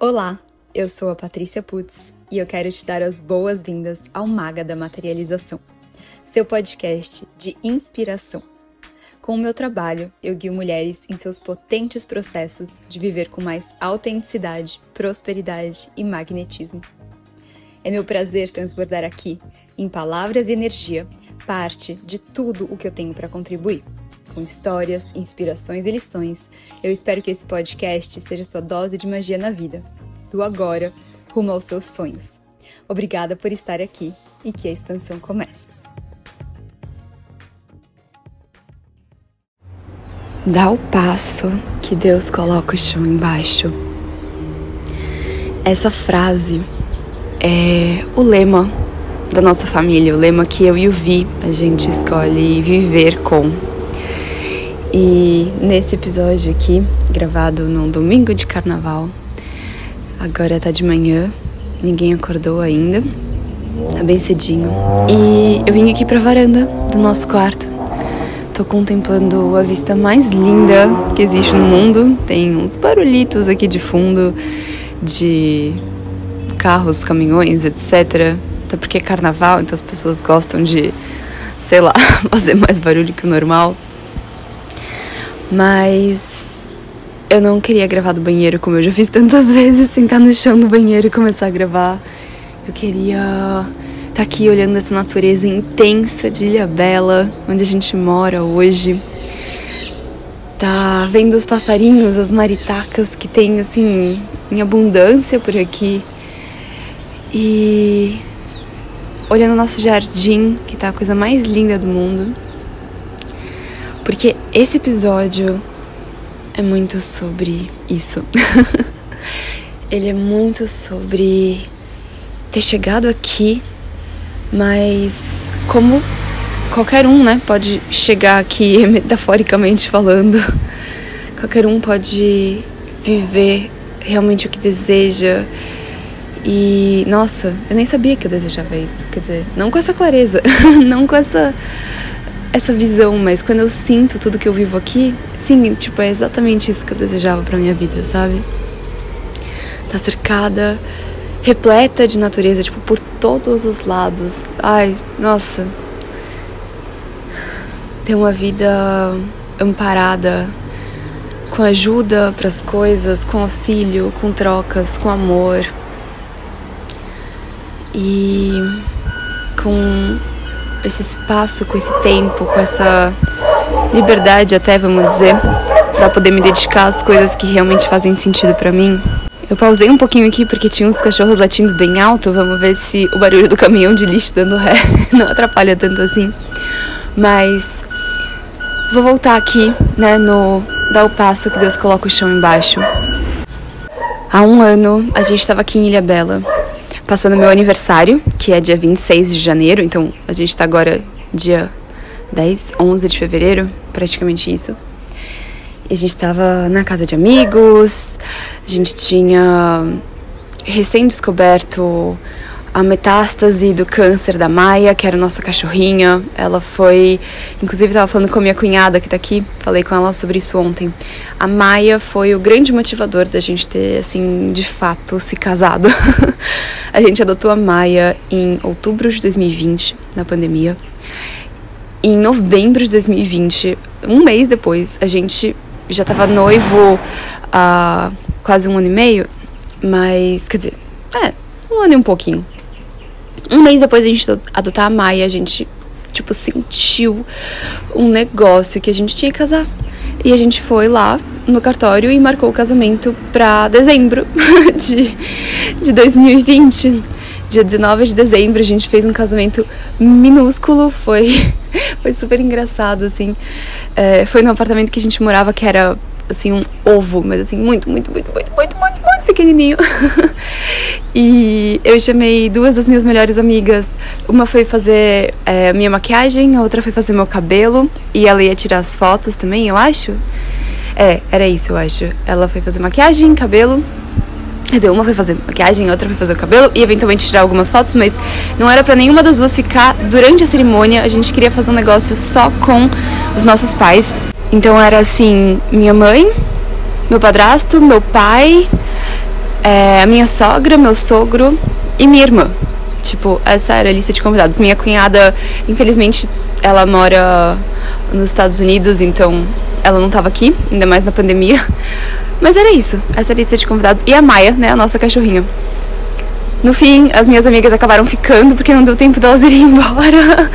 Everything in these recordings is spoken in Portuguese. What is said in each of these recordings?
Olá, eu sou a Patrícia Putz e eu quero te dar as boas-vindas ao Maga da Materialização, seu podcast de inspiração. Com o meu trabalho, eu guio mulheres em seus potentes processos de viver com mais autenticidade, prosperidade e magnetismo. É meu prazer transbordar aqui, em palavras e energia, parte de tudo o que eu tenho para contribuir. Com histórias, inspirações e lições, eu espero que esse podcast seja sua dose de magia na vida, do agora rumo aos seus sonhos. Obrigada por estar aqui e que a expansão comece. Dá o passo que Deus coloca o chão embaixo. Essa frase é o lema da nossa família, o lema que eu e o Vi a gente escolhe viver com. E nesse episódio aqui, gravado num domingo de carnaval, agora tá de manhã, ninguém acordou ainda, tá bem cedinho. E eu vim aqui pra varanda do nosso quarto. Tô contemplando a vista mais linda que existe no mundo. Tem uns barulhitos aqui de fundo de carros, caminhões, etc. Até porque é carnaval, então as pessoas gostam de, sei lá, fazer mais barulho que o normal. Mas eu não queria gravar do banheiro como eu já fiz tantas vezes, sentar no chão do banheiro e começar a gravar. Eu queria estar tá aqui olhando essa natureza intensa de Ilha Bela, onde a gente mora hoje. Tá vendo os passarinhos, as maritacas que tem assim em abundância por aqui. E olhando o nosso jardim, que tá a coisa mais linda do mundo. Porque esse episódio é muito sobre isso. Ele é muito sobre ter chegado aqui, mas como qualquer um, né, pode chegar aqui metaforicamente falando. Qualquer um pode viver realmente o que deseja. E nossa, eu nem sabia que eu desejava isso. Quer dizer, não com essa clareza, não com essa essa visão, mas quando eu sinto tudo que eu vivo aqui, sim, tipo, é exatamente isso que eu desejava para minha vida, sabe? Tá cercada, repleta de natureza, tipo, por todos os lados. Ai, nossa. Ter uma vida amparada, com ajuda para as coisas, com auxílio, com trocas, com amor. E com esse espaço, com esse tempo, com essa liberdade até, vamos dizer, para poder me dedicar às coisas que realmente fazem sentido para mim. Eu pausei um pouquinho aqui porque tinha uns cachorros latindo bem alto. Vamos ver se o barulho do caminhão de lixo dando ré não atrapalha tanto assim. Mas vou voltar aqui, né, no dar o passo que Deus coloca o chão embaixo. Há um ano a gente estava aqui em Ilha Bela passando meu aniversário, que é dia 26 de janeiro, então a gente tá agora dia 10, 11 de fevereiro, praticamente isso. E a gente estava na casa de amigos, a gente tinha recém-descoberto a metástase do câncer da Maia, que era nossa cachorrinha. Ela foi. Inclusive, estava falando com a minha cunhada que está aqui, falei com ela sobre isso ontem. A Maia foi o grande motivador da gente ter, assim, de fato, se casado. a gente adotou a Maia em outubro de 2020, na pandemia. E em novembro de 2020, um mês depois, a gente já estava noivo há quase um ano e meio, mas, quer dizer, é, um ano e um pouquinho. Um mês depois a gente adotar a Maia, a gente, tipo, sentiu um negócio que a gente tinha que casar. E a gente foi lá no cartório e marcou o casamento pra dezembro de, de 2020. Dia 19 de dezembro, a gente fez um casamento minúsculo, foi, foi super engraçado, assim. É, foi no apartamento que a gente morava, que era assim, um ovo, mas assim, muito, muito, muito, muito, muito, muito, muito pequenininho. e eu chamei duas das minhas melhores amigas. Uma foi fazer é, minha maquiagem, a outra foi fazer meu cabelo. E ela ia tirar as fotos também, eu acho. É, era isso, eu acho. Ela foi fazer maquiagem, cabelo. Quer dizer, uma foi fazer maquiagem, outra foi fazer o cabelo e eventualmente tirar algumas fotos, mas não era para nenhuma das duas ficar durante a cerimônia. A gente queria fazer um negócio só com os nossos pais. Então era assim, minha mãe, meu padrasto, meu pai, é, a minha sogra, meu sogro e minha irmã. Tipo, essa era a lista de convidados. Minha cunhada, infelizmente, ela mora nos Estados Unidos, então ela não estava aqui, ainda mais na pandemia. Mas era isso, essa lista de convidados. E a Maia, né, a nossa cachorrinha. No fim, as minhas amigas acabaram ficando porque não deu tempo delas irem embora.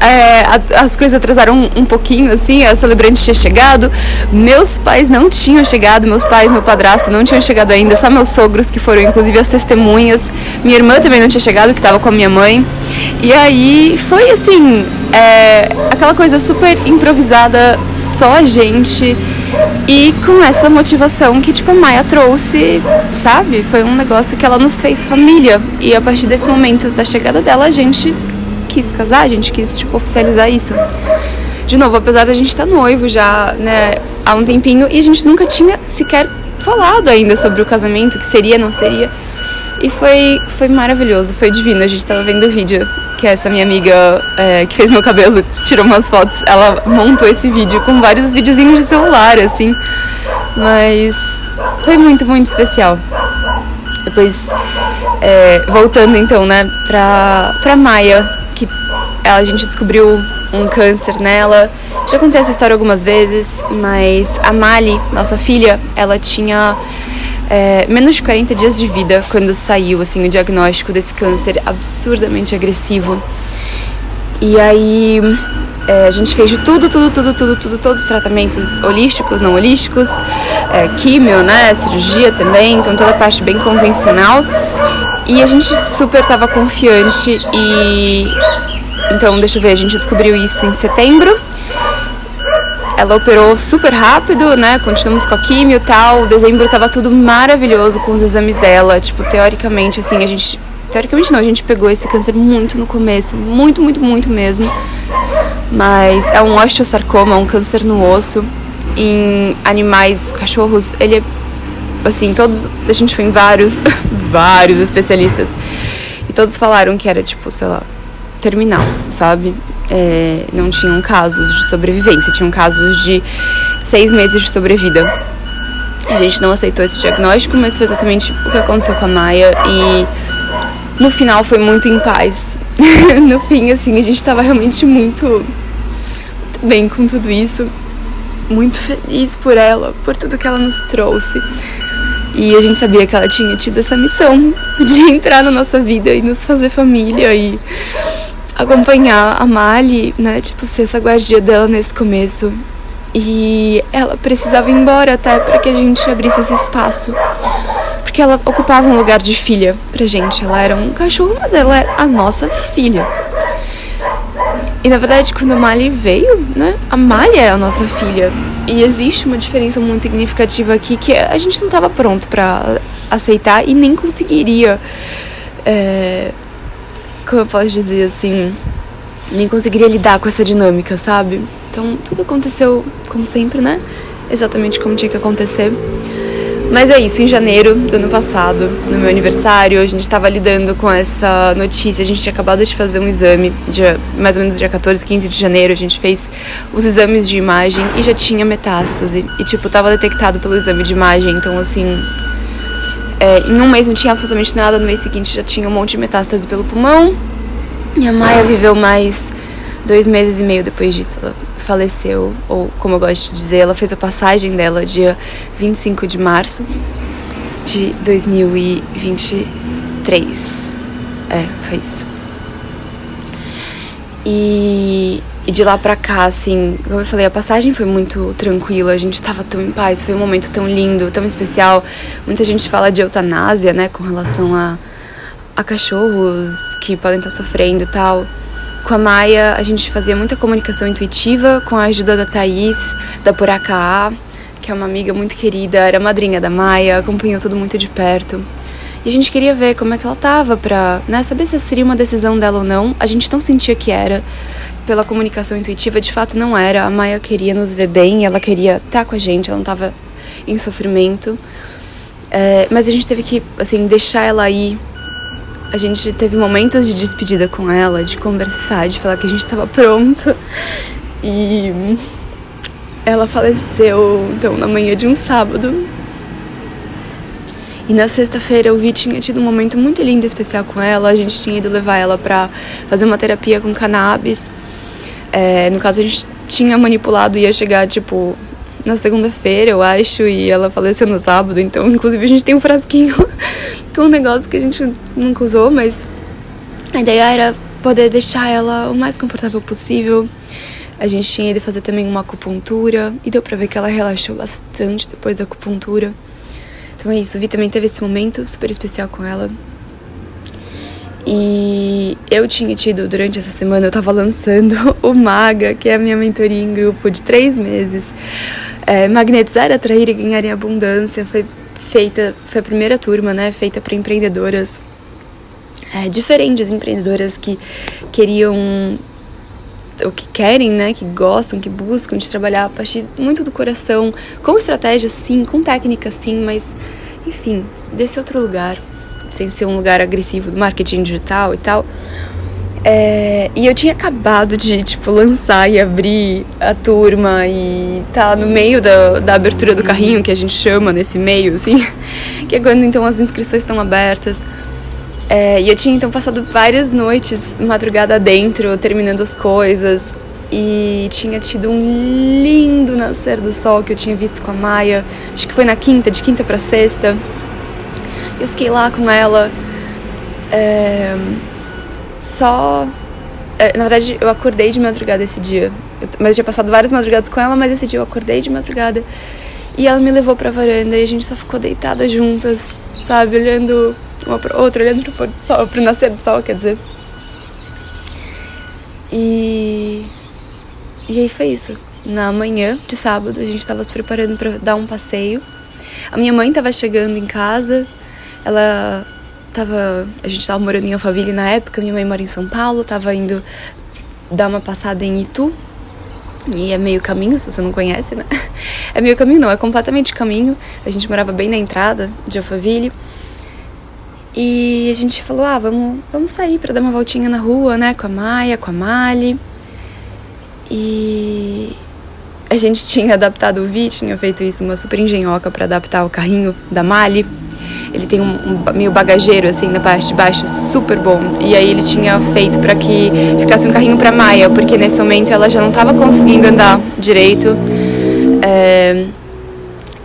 É, as coisas atrasaram um, um, pouquinho, assim, a celebrante tinha chegado. Meus pais não tinham chegado, meus pais, meu padrasto não tinham chegado ainda, só meus sogros que foram, inclusive, as testemunhas. Minha irmã também não tinha chegado, que estava com a minha mãe. E aí foi assim, é, aquela coisa super improvisada, só a gente. E com essa motivação que, tipo, Maia trouxe, sabe? Foi um negócio que ela nos fez família. E a partir desse momento da chegada dela, a gente quis casar, a gente quis, tipo, oficializar isso. De novo, apesar da gente estar noivo já, né, há um tempinho, e a gente nunca tinha sequer falado ainda sobre o casamento, que seria, não seria. E foi, foi maravilhoso, foi divino. A gente tava vendo o vídeo que essa minha amiga é, que fez meu cabelo tirou umas fotos. Ela montou esse vídeo com vários videozinhos de celular, assim. Mas foi muito, muito especial. Depois, é, voltando então, né, pra, pra Maia, que a gente descobriu um câncer nela. Já contei essa história algumas vezes, mas a Mali, nossa filha, ela tinha é, menos de 40 dias de vida quando saiu assim o diagnóstico desse câncer absurdamente agressivo. E aí é, a gente fez de tudo, tudo, tudo, tudo, tudo, todos os tratamentos holísticos, não holísticos, é, químio, né, cirurgia também, então toda a parte bem convencional. E a gente super estava confiante e então deixa eu ver, a gente descobriu isso em setembro ela operou super rápido, né? Continuamos com a químio e tal. Dezembro tava tudo maravilhoso com os exames dela. Tipo, teoricamente, assim, a gente. Teoricamente não, a gente pegou esse câncer muito no começo. Muito, muito, muito mesmo. Mas é um osteosarcoma, um câncer no osso. Em animais, cachorros, ele é. Assim, todos. A gente foi em vários, vários especialistas. E todos falaram que era, tipo, sei lá, terminal, sabe? É, não tinham casos de sobrevivência, tinham casos de seis meses de sobrevida. A gente não aceitou esse diagnóstico, mas foi exatamente o que aconteceu com a Maia e no final foi muito em paz. no fim, assim, a gente estava realmente muito, muito bem com tudo isso, muito feliz por ela, por tudo que ela nos trouxe. E a gente sabia que ela tinha tido essa missão de entrar na nossa vida e nos fazer família e acompanhar a Mali, né? Tipo, ser essa guardia dela nesse começo. E ela precisava ir embora até para que a gente abrisse esse espaço. Porque ela ocupava um lugar de filha pra gente. Ela era um cachorro, mas ela era a nossa filha. E na verdade, quando a Mali veio, né? A Mali é a nossa filha. E existe uma diferença muito significativa aqui que a gente não estava pronto para aceitar e nem conseguiria. É como eu posso dizer assim, nem conseguiria lidar com essa dinâmica, sabe? Então tudo aconteceu como sempre, né? Exatamente como tinha que acontecer. Mas é isso, em janeiro do ano passado, no meu aniversário, a gente estava lidando com essa notícia. A gente tinha acabado de fazer um exame, dia, mais ou menos dia 14, 15 de janeiro. A gente fez os exames de imagem e já tinha metástase. E, tipo, tava detectado pelo exame de imagem. Então, assim, é, em um mês não tinha absolutamente nada, no mês seguinte já tinha um monte de metástase pelo pulmão. E a Maia viveu mais dois meses e meio depois disso. Ela faleceu, ou como eu gosto de dizer, ela fez a passagem dela dia 25 de março de 2023. É, foi isso. E e de lá pra cá, assim, como eu falei, a passagem foi muito tranquila, a gente tava tão em paz, foi um momento tão lindo, tão especial. Muita gente fala de eutanásia, né, com relação a, a cachorros que podem estar sofrendo e tal. Com a Maia, a gente fazia muita comunicação intuitiva com a ajuda da Thaís, da Puracá, que é uma amiga muito querida, era madrinha da Maia, acompanhou tudo muito de perto. E a gente queria ver como é que ela tava pra né, saber se seria uma decisão dela ou não. A gente não sentia que era pela comunicação intuitiva, de fato não era. A Maia queria nos ver bem, ela queria estar com a gente, ela não estava em sofrimento. É, mas a gente teve que, assim, deixar ela ir. A gente teve momentos de despedida com ela, de conversar, de falar que a gente estava pronto. E ela faleceu, então, na manhã de um sábado. E na sexta-feira o Vi tinha tido um momento muito lindo e especial com ela. A gente tinha ido levar ela pra fazer uma terapia com cannabis. É, no caso, a gente tinha manipulado e ia chegar, tipo, na segunda-feira, eu acho, e ela faleceu no sábado. Então, inclusive, a gente tem um frasquinho com um negócio que a gente nunca usou, mas a ideia era poder deixar ela o mais confortável possível. A gente tinha ido fazer também uma acupuntura e deu pra ver que ela relaxou bastante depois da acupuntura. Então é isso, Vi também teve esse momento super especial com ela. E eu tinha tido, durante essa semana, eu tava lançando o Maga, que é a minha mentoria em grupo de três meses. É, Magnetizar, Atrair e Ganhar em Abundância. Foi feita, foi a primeira turma, né? Feita para empreendedoras é, diferentes, empreendedoras que queriam o que querem, né, que gostam, que buscam de trabalhar a partir muito do coração, com estratégia sim, com técnica sim, mas enfim, desse outro lugar, sem ser um lugar agressivo do marketing digital e tal. É, e eu tinha acabado de, tipo, lançar e abrir a turma e tá no meio da, da abertura do carrinho, que a gente chama nesse meio, assim, que é quando então as inscrições estão abertas. É, e eu tinha então passado várias noites, madrugada dentro, terminando as coisas. E tinha tido um lindo nascer do sol que eu tinha visto com a Maia. Acho que foi na quinta, de quinta para sexta. Eu fiquei lá com ela. É, só. É, na verdade, eu acordei de madrugada esse dia. Eu, mas eu tinha passado várias madrugadas com ela, mas esse dia eu acordei de madrugada. E ela me levou pra varanda e a gente só ficou deitada juntas, sabe? Olhando uma pra outra, olhando pro pôr do sol, pro nascer do sol, quer dizer. E. E aí foi isso. Na manhã de sábado, a gente estava se preparando para dar um passeio. A minha mãe estava chegando em casa. Ela tava. A gente estava morando em Alphaville na época. Minha mãe mora em São Paulo. Tava indo dar uma passada em Itu. E é meio caminho, se você não conhece, né? É meio caminho, não, é completamente caminho. A gente morava bem na entrada de Alphaville. E a gente falou: ah, vamos, vamos sair para dar uma voltinha na rua, né? Com a Maia, com a Mali. E a gente tinha adaptado o Vi, tinha feito isso, uma super engenhoca para adaptar o carrinho da Mali. Ele tem um, um, meio bagageiro assim na parte de baixo, super bom. E aí ele tinha feito para que ficasse um carrinho para Maia, porque nesse momento ela já não estava conseguindo andar direito. É...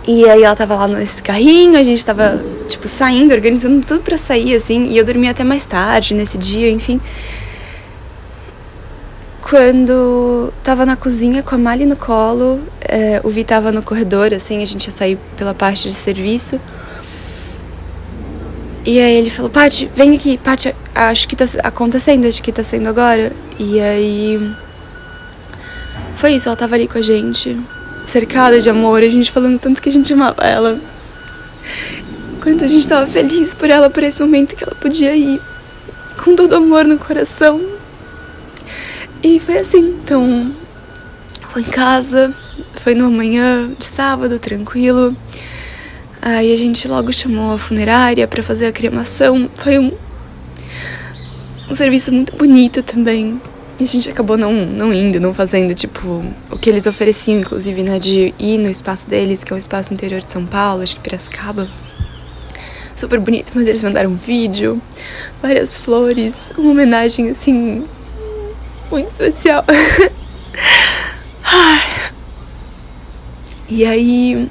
E aí ela tava lá nesse carrinho, a gente tava, tipo, saindo, organizando tudo para sair, assim, e eu dormi até mais tarde nesse dia, enfim. Quando tava na cozinha com a Mali no colo, é, o Vi tava no corredor, assim, a gente ia sair pela parte de serviço. E aí ele falou, Paty, vem aqui, Paty, acho que tá acontecendo, acho que tá sendo agora. E aí. Foi isso, ela tava ali com a gente, cercada de amor, a gente falando tanto que a gente amava ela. Quanto a gente tava feliz por ela, por esse momento que ela podia ir com todo amor no coração. E foi assim, então. Foi em casa, foi numa manhã de sábado, tranquilo. Aí a gente logo chamou a funerária para fazer a cremação. Foi um, um serviço muito bonito também. E a gente acabou não, não indo, não fazendo, tipo, o que eles ofereciam, inclusive, né, de ir no espaço deles, que é o espaço interior de São Paulo, acho que Piracicaba. Super bonito, mas eles mandaram um vídeo, várias flores, uma homenagem, assim, muito especial. e aí,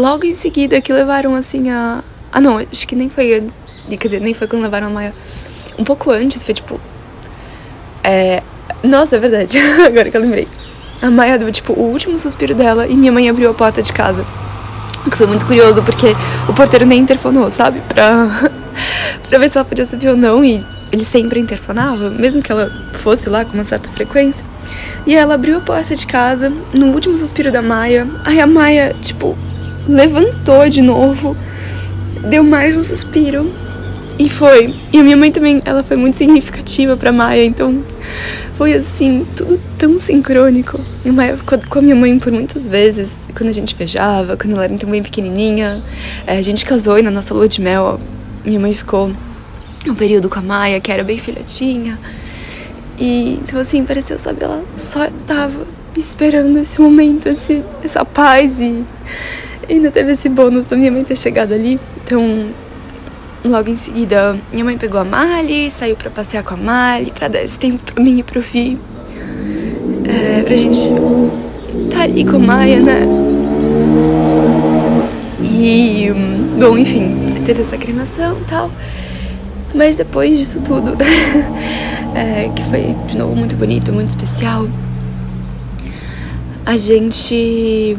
logo em seguida que levaram assim a. Ah não, acho que nem foi antes. Quer dizer, nem foi quando levaram a Maia. Um pouco antes, foi tipo. É. Nossa, é verdade. Agora que eu lembrei. A Maia deu tipo o último suspiro dela e minha mãe abriu a porta de casa. O que foi muito curioso, porque o porteiro nem interfonou, sabe? Pra, pra ver se ela podia subir ou não. E ele sempre interfonava, mesmo que ela fosse lá com uma certa frequência. E ela abriu a porta de casa no último suspiro da Maia. Aí a Maia, tipo, levantou de novo, deu mais um suspiro e foi. E a minha mãe também, ela foi muito significativa para Maia, então foi assim, tudo tão sincrônico. A Maia ficou com a minha mãe por muitas vezes, quando a gente viajava, quando ela era então bem pequenininha. É, a gente casou e na nossa lua de mel, minha mãe ficou um período com a Maia, que era bem filhotinha. E então assim, pareceu, sabe, ela só tava esperando esse momento, esse, essa paz e ainda teve esse bônus da minha mãe ter chegado ali. Então, logo em seguida, minha mãe pegou a Mali, saiu para passear com a Mali, para dar esse tempo pra mim e pro Vi. É, pra gente tá ali com a Maia, né? E, bom, enfim, teve essa cremação e tal. Mas depois disso tudo, é, que foi de novo muito bonito, muito especial, a gente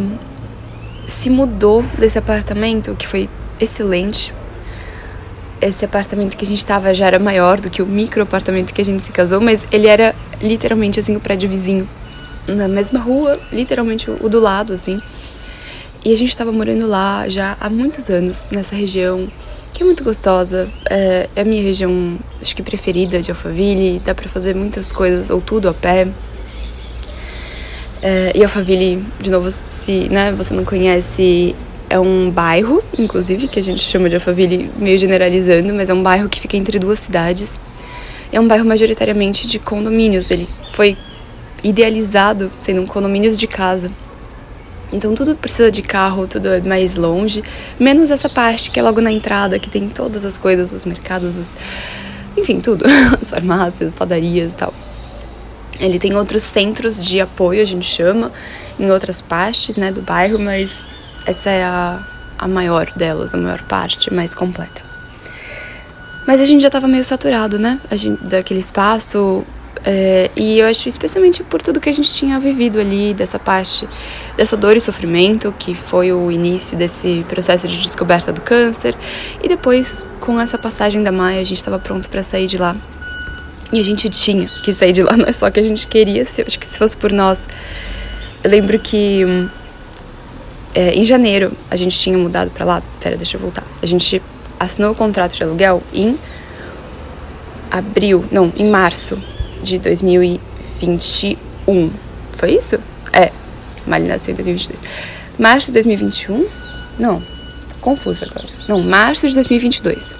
se mudou desse apartamento, que foi excelente. Esse apartamento que a gente estava já era maior do que o micro apartamento que a gente se casou, mas ele era literalmente assim o prédio vizinho, na mesma rua, literalmente o do lado, assim. E a gente estava morando lá já há muitos anos, nessa região, que é muito gostosa. É, é a minha região, acho que preferida de Alphaville. Dá para fazer muitas coisas, ou tudo a pé. É, e Alphaville, de novo, se né, você não conhece, é um bairro, inclusive, que a gente chama de Alphaville meio generalizando, mas é um bairro que fica entre duas cidades. É um bairro majoritariamente de condomínios. Ele foi idealizado sendo um condomínios de casa. Então tudo precisa de carro, tudo é mais longe, menos essa parte que é logo na entrada, que tem todas as coisas, os mercados, os... enfim, tudo, as farmácias, as padarias tal. Ele tem outros centros de apoio, a gente chama, em outras partes, né, do bairro, mas essa é a, a maior delas, a maior parte, mais completa. Mas a gente já estava meio saturado, né, a gente, daquele espaço, é, e eu acho especialmente por tudo que a gente tinha vivido ali, dessa parte, dessa dor e sofrimento, que foi o início desse processo de descoberta do câncer. E depois, com essa passagem da Maia, a gente estava pronto para sair de lá. E a gente tinha que sair de lá, não é só que a gente queria, se, acho que se fosse por nós. Eu lembro que é, em janeiro a gente tinha mudado para lá. Pera, deixa eu voltar. A gente assinou o contrato de aluguel em abril, não, em março de 2021. Foi isso? É. Mali nasceu em 2022. Março de 2021? Não, confusa agora. Não, março de 2022.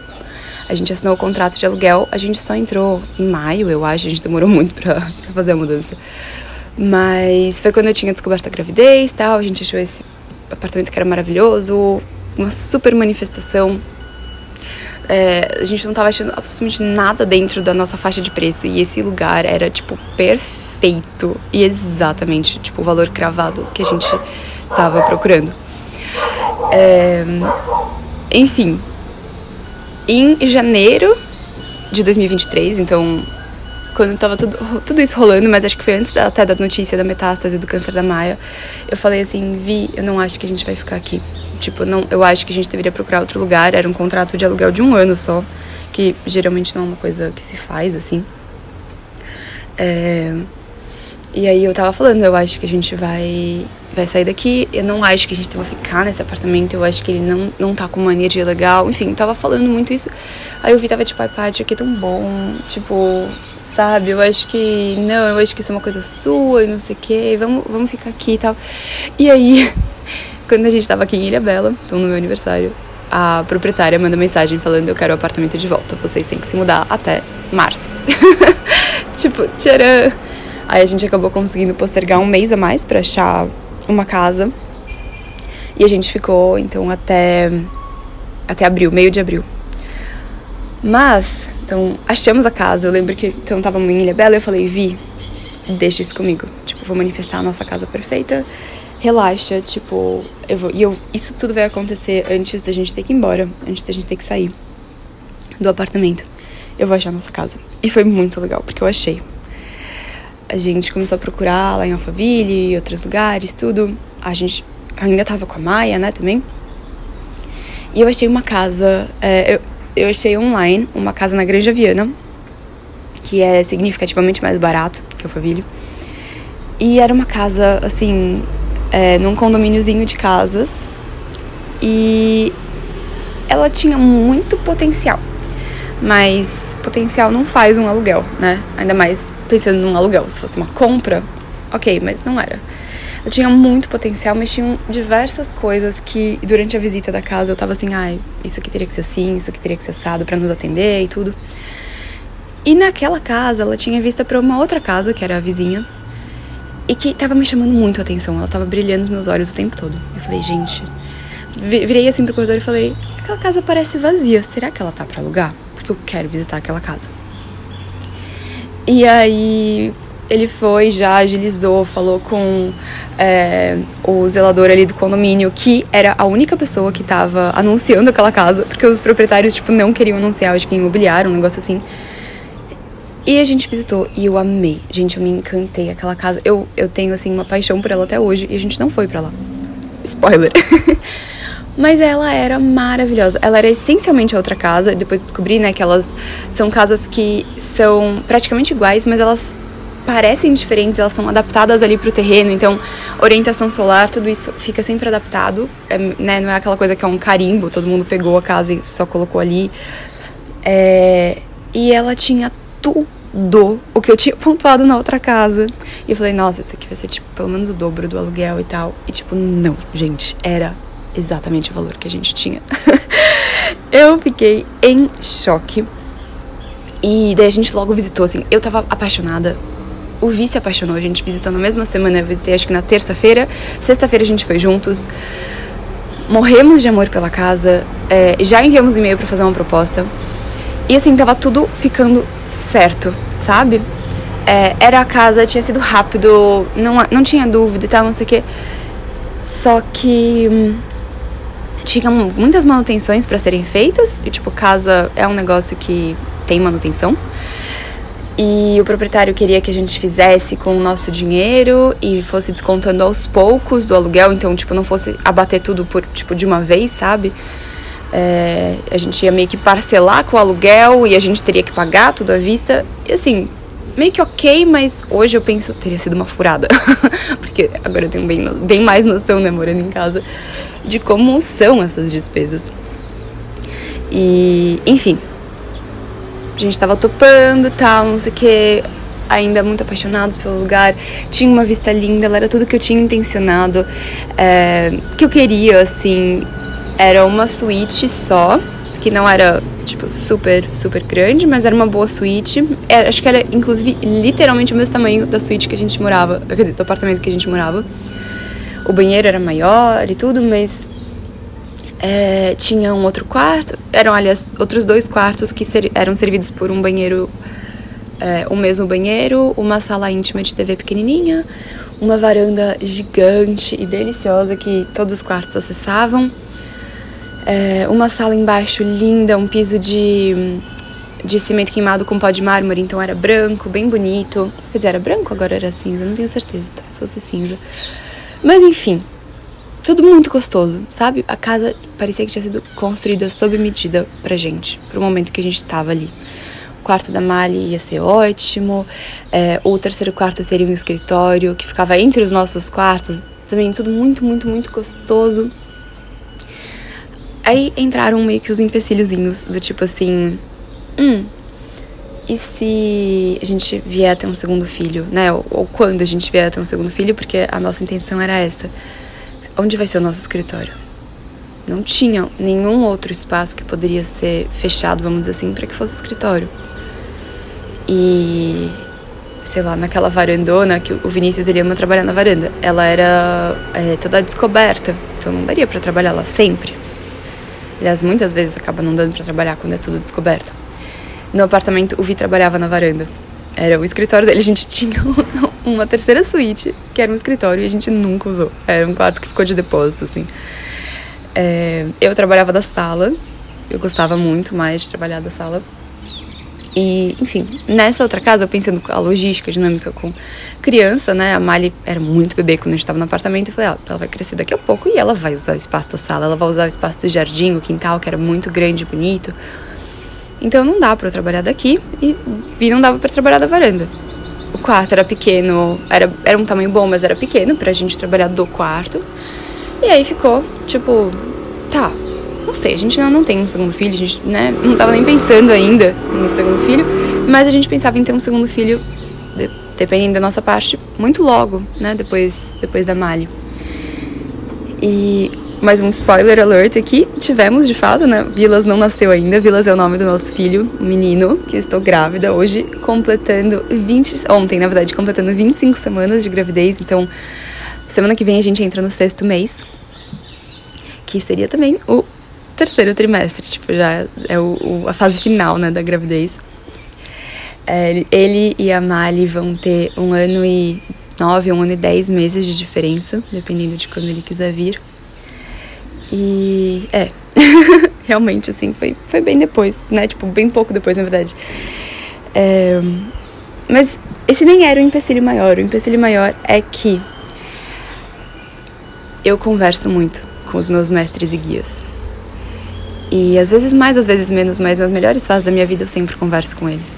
A gente assinou o contrato de aluguel, a gente só entrou em maio, eu acho, a gente demorou muito pra, pra fazer a mudança. Mas foi quando eu tinha descoberto a gravidez tal, a gente achou esse apartamento que era maravilhoso, uma super manifestação é, a gente não tava achando absolutamente nada dentro da nossa faixa de preço. E esse lugar era, tipo, perfeito. E exatamente, tipo, o valor cravado que a gente tava procurando. É, enfim, em janeiro de 2023, então quando tava tudo, tudo isso rolando, mas acho que foi antes da, até da notícia da metástase do câncer da Maia, eu falei assim, Vi, eu não acho que a gente vai ficar aqui. Tipo, não, eu acho que a gente deveria procurar outro lugar. Era um contrato de aluguel de um ano só, que geralmente não é uma coisa que se faz assim. É... E aí eu tava falando, eu acho que a gente vai vai sair daqui. Eu não acho que a gente deva ficar nesse apartamento. Eu acho que ele não, não tá com uma energia legal. Enfim, eu tava falando muito isso. Aí eu vi, tava tipo, ai, Paty, aqui é tão bom. Tipo, sabe? Eu acho que. Não, eu acho que isso é uma coisa sua e não sei o quê. Vamos, vamos ficar aqui e tal. E aí quando a gente tava aqui em Ilha Bela, então no meu aniversário, a proprietária manda mensagem falando: Eu quero o apartamento de volta, vocês têm que se mudar até março. tipo, tcharam! Aí a gente acabou conseguindo postergar um mês a mais para achar uma casa. E a gente ficou, então, até, até abril, meio de abril. Mas, então, achamos a casa. Eu lembro que então tava em Ilha Bela eu falei: Vi, deixa isso comigo. Tipo, vou manifestar a nossa casa perfeita relaxa, tipo, eu vou, e eu, isso tudo vai acontecer antes da gente ter que ir embora, antes da gente ter que sair do apartamento. Eu vou achar nossa casa. E foi muito legal, porque eu achei. A gente começou a procurar lá em Alphaville e outros lugares, tudo. A gente ainda tava com a Maia, né, também. E eu achei uma casa, é, eu, eu achei online uma casa na Granja Viana, que é significativamente mais barato que Alphaville. E era uma casa, assim, é, num condomíniozinho de casas e ela tinha muito potencial. Mas potencial não faz um aluguel, né? Ainda mais pensando num aluguel. Se fosse uma compra, ok, mas não era. Ela tinha muito potencial, mas tinham diversas coisas que durante a visita da casa eu tava assim, ai, isso aqui teria que ser assim, isso aqui teria que ser assado para nos atender e tudo. E naquela casa ela tinha vista para uma outra casa, que era a vizinha, e que tava me chamando muito a atenção. Ela tava brilhando nos meus olhos o tempo todo. Eu falei, gente, virei assim pro corredor e falei: aquela casa parece vazia, será que ela tá para alugar? Porque eu quero visitar aquela casa. E aí ele foi, já agilizou, falou com é, o zelador ali do condomínio, que era a única pessoa que tava anunciando aquela casa, porque os proprietários, tipo, não queriam anunciar, acho que imobiliário, um negócio assim. E a gente visitou e eu amei. Gente, eu me encantei aquela casa. Eu, eu tenho, assim, uma paixão por ela até hoje e a gente não foi para lá. Spoiler. Mas ela era maravilhosa. Ela era essencialmente a outra casa. Depois descobri, né, que elas são casas que são praticamente iguais, mas elas parecem diferentes, elas são adaptadas ali pro terreno. Então, orientação solar, tudo isso fica sempre adaptado. É, né, não é aquela coisa que é um carimbo, todo mundo pegou a casa e só colocou ali. É, e ela tinha tudo o que eu tinha pontuado na outra casa. E eu falei, nossa, isso aqui vai ser tipo pelo menos o dobro do aluguel e tal. E tipo, não, gente, era exatamente o valor que a gente tinha. eu fiquei em choque. E daí a gente logo visitou, assim, eu tava apaixonada. O Vi se apaixonou, a gente visitou na mesma semana, eu visitei acho que na terça-feira. Sexta-feira a gente foi juntos. Morremos de amor pela casa. É, já enviamos um e-mail para fazer uma proposta. E assim, tava tudo ficando certo, sabe? É, era a casa, tinha sido rápido, não, não tinha dúvida e tal, não sei o quê. Só que hum, tinha muitas manutenções para serem feitas. E, tipo, casa é um negócio que tem manutenção. E o proprietário queria que a gente fizesse com o nosso dinheiro e fosse descontando aos poucos do aluguel, então, tipo, não fosse abater tudo por, tipo, de uma vez, sabe? É, a gente ia meio que parcelar com o aluguel e a gente teria que pagar tudo à vista. E assim, meio que ok, mas hoje eu penso teria sido uma furada. Porque agora eu tenho bem, bem mais noção, né, morando em casa, de como são essas despesas. E, enfim, a gente tava topando tal, não sei o que, ainda muito apaixonados pelo lugar. Tinha uma vista linda, ela era tudo que eu tinha intencionado, é, que eu queria, assim. Era uma suíte só, que não era, tipo, super, super grande, mas era uma boa suíte. Era, acho que era, inclusive, literalmente o mesmo tamanho da suíte que a gente morava, quer dizer, do apartamento que a gente morava. O banheiro era maior e tudo, mas é, tinha um outro quarto. Eram, aliás, outros dois quartos que ser, eram servidos por um banheiro, é, o mesmo banheiro, uma sala íntima de TV pequenininha, uma varanda gigante e deliciosa que todos os quartos acessavam é, uma sala embaixo linda, um piso de, de cimento queimado com pó de mármore, então era branco, bem bonito. Quer dizer, era branco, agora era cinza, não tenho certeza, talvez fosse cinza. Mas enfim, tudo muito gostoso, sabe? A casa parecia que tinha sido construída sob medida pra gente, pro momento que a gente estava ali. O quarto da Mali ia ser ótimo, é, o terceiro quarto seria um escritório que ficava entre os nossos quartos, também tudo muito, muito, muito gostoso. Aí entraram meio que os empecilhozinhos, do tipo assim. Hum. E se a gente vier a ter um segundo filho, né? Ou, ou quando a gente vier a ter um segundo filho, porque a nossa intenção era essa. Onde vai ser o nosso escritório? Não tinha nenhum outro espaço que poderia ser fechado, vamos dizer assim, para que fosse escritório. E sei lá, naquela varandona que o Vinícius ele ama trabalhar na varanda. Ela era é, toda descoberta, então não daria para trabalhar lá sempre. Aliás, muitas vezes acaba não dando para trabalhar quando é tudo descoberto. No apartamento, o Vi trabalhava na varanda. Era o escritório dele. A gente tinha uma terceira suíte, que era um escritório, e a gente nunca usou. Era um quarto que ficou de depósito, assim. É, eu trabalhava da sala. Eu gostava muito mais de trabalhar da sala. E, enfim, nessa outra casa, eu pensando a logística, a dinâmica com criança, né? A Mali era muito bebê quando a gente estava no apartamento. Eu falei, ah, ela vai crescer daqui a pouco e ela vai usar o espaço da sala, ela vai usar o espaço do jardim, o quintal, que era muito grande e bonito. Então não dá para eu trabalhar daqui e, e não dava para trabalhar da varanda. O quarto era pequeno, era, era um tamanho bom, mas era pequeno pra gente trabalhar do quarto. E aí ficou, tipo, tá, não sei, a gente ainda não tem um segundo filho, a gente né, não tava nem pensando ainda no segundo filho, mas a gente pensava em ter um segundo filho, dependendo da nossa parte, muito logo, né, depois, depois da Mali. E mais um spoiler alert aqui, tivemos de fato, né, Vilas não nasceu ainda, Vilas é o nome do nosso filho, menino, que estou grávida hoje, completando 20, ontem na verdade, completando 25 semanas de gravidez, então semana que vem a gente entra no sexto mês que seria também o terceiro trimestre, tipo, já é o, o a fase final, né, da gravidez. É, ele e a Mali vão ter um ano e nove, um ano e dez meses de diferença, dependendo de quando ele quiser vir. E é, realmente, assim, foi, foi bem depois, né? Tipo, bem pouco depois, na verdade. É, mas esse nem era o empecilho maior. O empecilho maior é que eu converso muito com os meus mestres e guias. E às vezes mais, às vezes menos, mas nas melhores fases da minha vida eu sempre converso com eles.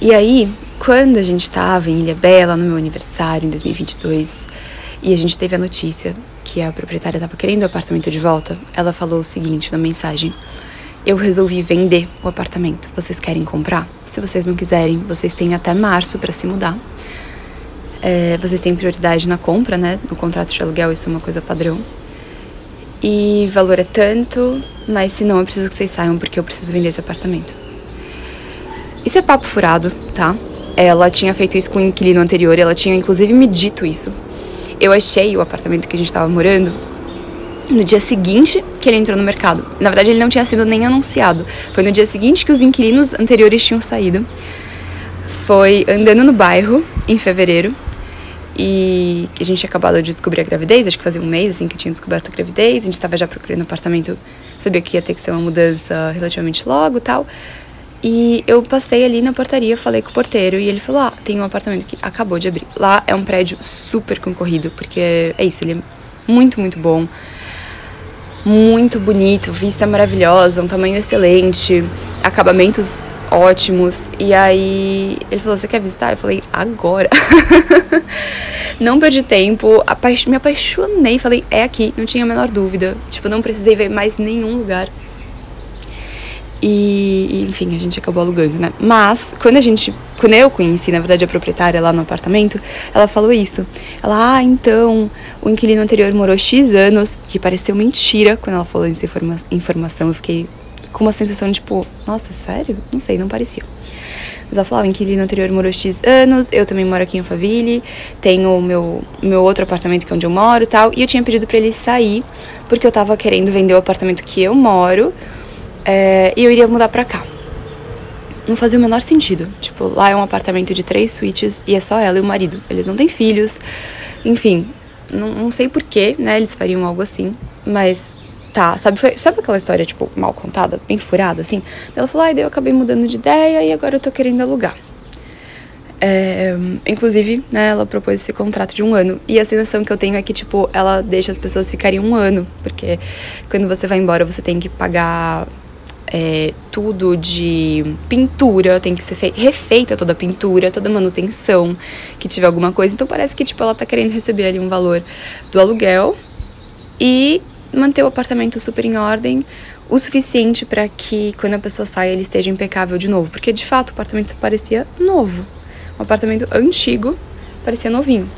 E aí, quando a gente estava em Ilha Bela, no meu aniversário, em 2022, e a gente teve a notícia que a proprietária estava querendo o apartamento de volta, ela falou o seguinte na mensagem: Eu resolvi vender o apartamento. Vocês querem comprar? Se vocês não quiserem, vocês têm até março para se mudar. É, vocês têm prioridade na compra, né? No contrato de aluguel, isso é uma coisa padrão. E valor é tanto, mas se não, eu preciso que vocês saiam porque eu preciso vender esse apartamento. Isso é papo furado, tá? Ela tinha feito isso com o inquilino anterior, ela tinha inclusive me dito isso. Eu achei o apartamento que a gente estava morando no dia seguinte que ele entrou no mercado. Na verdade, ele não tinha sido nem anunciado. Foi no dia seguinte que os inquilinos anteriores tinham saído. Foi andando no bairro, em fevereiro, e a gente tinha acabado de descobrir a gravidez, acho que fazia um mês assim que tinha descoberto a gravidez, a gente estava já procurando apartamento, sabia que ia ter que ser uma mudança relativamente logo tal. E eu passei ali na portaria, falei com o porteiro e ele falou: Ah, tem um apartamento que acabou de abrir. Lá é um prédio super concorrido, porque é isso, ele é muito, muito bom. Muito bonito, vista maravilhosa, um tamanho excelente, acabamentos ótimos. E aí ele falou: Você quer visitar? Eu falei: Agora. não perdi tempo, me apaixonei. Falei: É aqui, não tinha a menor dúvida. Tipo, não precisei ver mais nenhum lugar. E, enfim, a gente acabou alugando, né? Mas, quando a gente. Quando eu conheci, na verdade, a proprietária lá no apartamento, ela falou isso. Ela, ah, então, o inquilino anterior morou X anos, que pareceu mentira quando ela falou essa informa informação. Eu fiquei com uma sensação tipo, nossa, sério? Não sei, não parecia. Mas ela falou, ah, o inquilino anterior morou X anos, eu também moro aqui em Alphaville, tenho o meu, meu outro apartamento que é onde eu moro e tal. E eu tinha pedido para ele sair, porque eu tava querendo vender o apartamento que eu moro é, e eu iria mudar pra cá. Não fazia o menor sentido. Tipo, lá é um apartamento de três suítes e é só ela e o marido. Eles não têm filhos. Enfim, não, não sei porquê, né? Eles fariam algo assim. Mas tá, sabe, foi, sabe aquela história, tipo, mal contada, bem furada, assim? Ela falou, ai, daí eu acabei mudando de ideia e agora eu tô querendo alugar. É, inclusive, né, ela propôs esse contrato de um ano. E a sensação que eu tenho é que, tipo, ela deixa as pessoas ficarem um ano. Porque quando você vai embora, você tem que pagar é, tudo de pintura, tem que ser refeita toda a pintura, toda a manutenção, que tiver alguma coisa. Então parece que tipo ela tá querendo receber ali um valor do aluguel e manter o apartamento super em ordem, o suficiente para que quando a pessoa saia ele esteja impecável de novo, porque de fato o apartamento parecia novo. Um apartamento antigo, parecia novinho.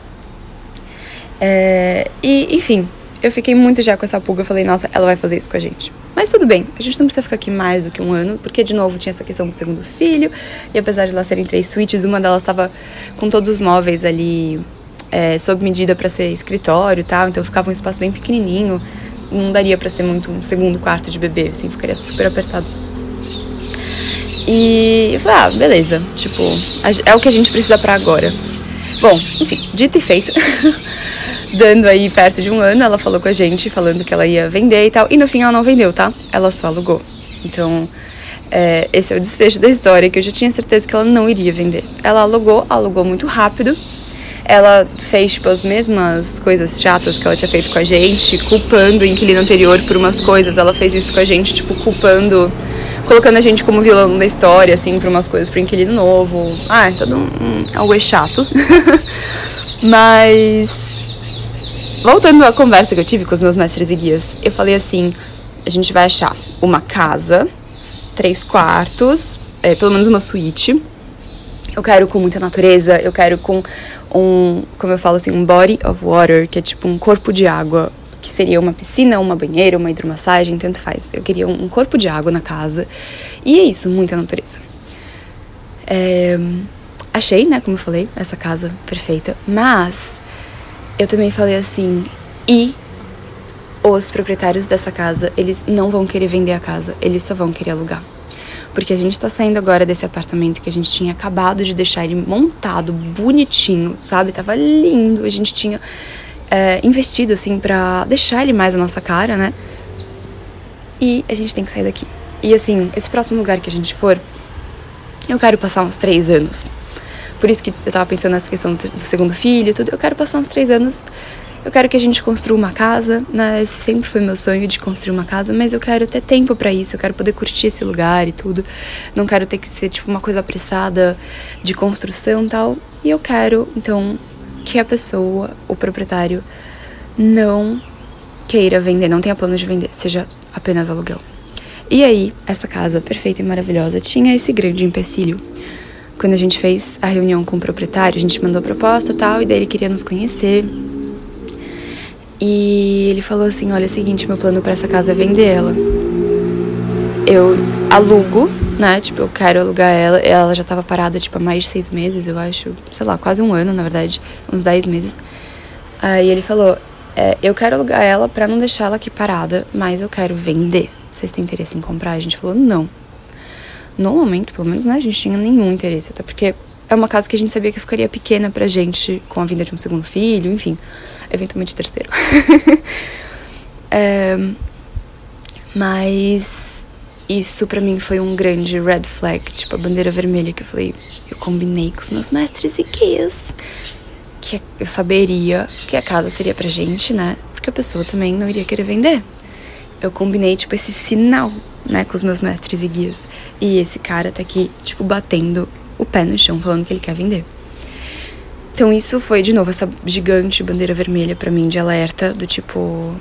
É, e, enfim, eu fiquei muito já com essa pulga. Eu falei, nossa, ela vai fazer isso com a gente. Mas tudo bem, a gente não precisa ficar aqui mais do que um ano, porque de novo tinha essa questão do segundo filho. E apesar de elas serem três suítes, uma delas estava com todos os móveis ali é, sob medida para ser escritório e tal. Então ficava um espaço bem pequenininho. Não daria para ser muito um segundo quarto de bebê, assim, ficaria super apertado. E eu falei, ah, beleza, tipo, é o que a gente precisa para agora. Bom, enfim, dito e feito. dando aí perto de um ano, ela falou com a gente, falando que ela ia vender e tal. E no fim ela não vendeu, tá? Ela só alugou. Então, é, esse é o desfecho da história, que eu já tinha certeza que ela não iria vender. Ela alugou, alugou muito rápido. Ela fez, tipo, as mesmas coisas chatas que ela tinha feito com a gente, culpando o inquilino anterior por umas coisas. Ela fez isso com a gente, tipo, culpando, colocando a gente como vilão da história, assim, por umas coisas pro inquilino novo. Ah, é todo um, um algo é chato. Mas Voltando à conversa que eu tive com os meus mestres e guias, eu falei assim: a gente vai achar uma casa, três quartos, é, pelo menos uma suíte. Eu quero com muita natureza, eu quero com um, como eu falo assim, um body of water, que é tipo um corpo de água, que seria uma piscina, uma banheira, uma hidromassagem, tanto faz. Eu queria um corpo de água na casa. E é isso, muita natureza. É, achei, né, como eu falei, essa casa perfeita, mas eu também falei assim, e os proprietários dessa casa, eles não vão querer vender a casa, eles só vão querer alugar. Porque a gente tá saindo agora desse apartamento que a gente tinha acabado de deixar ele montado, bonitinho, sabe? Tava lindo. A gente tinha é, investido, assim, pra deixar ele mais a nossa cara, né? E a gente tem que sair daqui. E assim, esse próximo lugar que a gente for, eu quero passar uns três anos. Por isso que eu tava pensando nessa questão do segundo filho tudo. Eu quero passar uns três anos eu quero que a gente construa uma casa, né? Esse sempre foi meu sonho de construir uma casa, mas eu quero ter tempo para isso, eu quero poder curtir esse lugar e tudo. Não quero ter que ser tipo uma coisa apressada de construção tal. E eu quero, então, que a pessoa, o proprietário, não queira vender, não tenha plano de vender, seja apenas aluguel. E aí, essa casa perfeita e maravilhosa tinha esse grande empecilho. Quando a gente fez a reunião com o proprietário, a gente mandou a proposta tal, e daí ele queria nos conhecer. E ele falou assim: Olha, é o seguinte, meu plano para essa casa é vender ela. Eu alugo, né? Tipo, eu quero alugar ela. Ela já tava parada, tipo, há mais de seis meses, eu acho. Sei lá, quase um ano, na verdade. Uns dez meses. Aí ele falou: é, Eu quero alugar ela pra não deixar ela aqui parada, mas eu quero vender. Vocês têm interesse em comprar? A gente falou: Não. No momento, pelo menos, né? A gente tinha nenhum interesse. Até porque é uma casa que a gente sabia que ficaria pequena pra gente com a vinda de um segundo filho, enfim eventualmente terceiro. é, mas isso para mim foi um grande red flag, tipo a bandeira vermelha que eu falei, eu combinei com os meus mestres e que eu saberia que a casa seria pra gente, né? Porque a pessoa também não iria querer vender. Eu combinei, tipo, esse sinal, né, com os meus mestres e guias. E esse cara tá aqui, tipo, batendo o pé no chão, falando que ele quer vender. Então isso foi de novo essa gigante bandeira vermelha para mim de alerta do tipo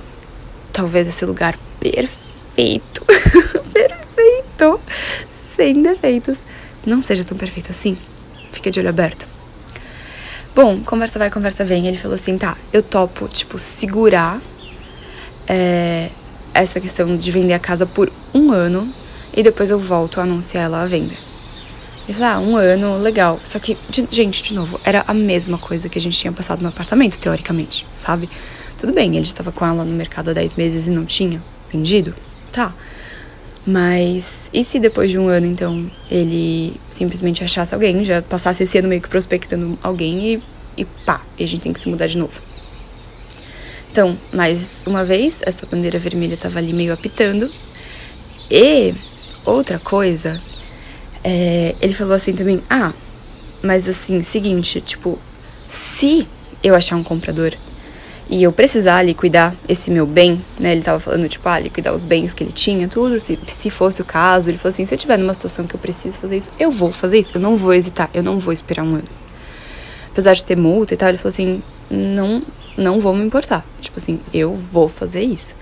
talvez esse lugar perfeito, perfeito, sem defeitos, não seja tão perfeito assim. Fica de olho aberto. Bom, conversa vai, conversa vem. Ele falou assim, tá, eu topo, tipo, segurar é, essa questão de vender a casa por um ano e depois eu volto a anunciar ela à venda. Eu falei, ah, um ano, legal. Só que, de, gente, de novo, era a mesma coisa que a gente tinha passado no apartamento, teoricamente, sabe? Tudo bem, ele estava com ela no mercado há 10 meses e não tinha vendido? Tá. Mas e se depois de um ano, então, ele simplesmente achasse alguém, já passasse esse ano meio que prospectando alguém e, e pá, e a gente tem que se mudar de novo? Então, mais uma vez, essa bandeira vermelha estava ali meio apitando. E outra coisa é, ele falou assim também: ah, mas assim, seguinte, tipo, se eu achar um comprador e eu precisar liquidar esse meu bem, né? Ele tava falando, tipo, ah, liquidar os bens que ele tinha, tudo, se, se fosse o caso. Ele falou assim: se eu tiver numa situação que eu preciso fazer isso, eu vou fazer isso, eu não vou hesitar, eu não vou esperar um ano. Apesar de ter multa e tal, ele falou assim: não, não vou me importar. Tipo assim, eu vou fazer isso.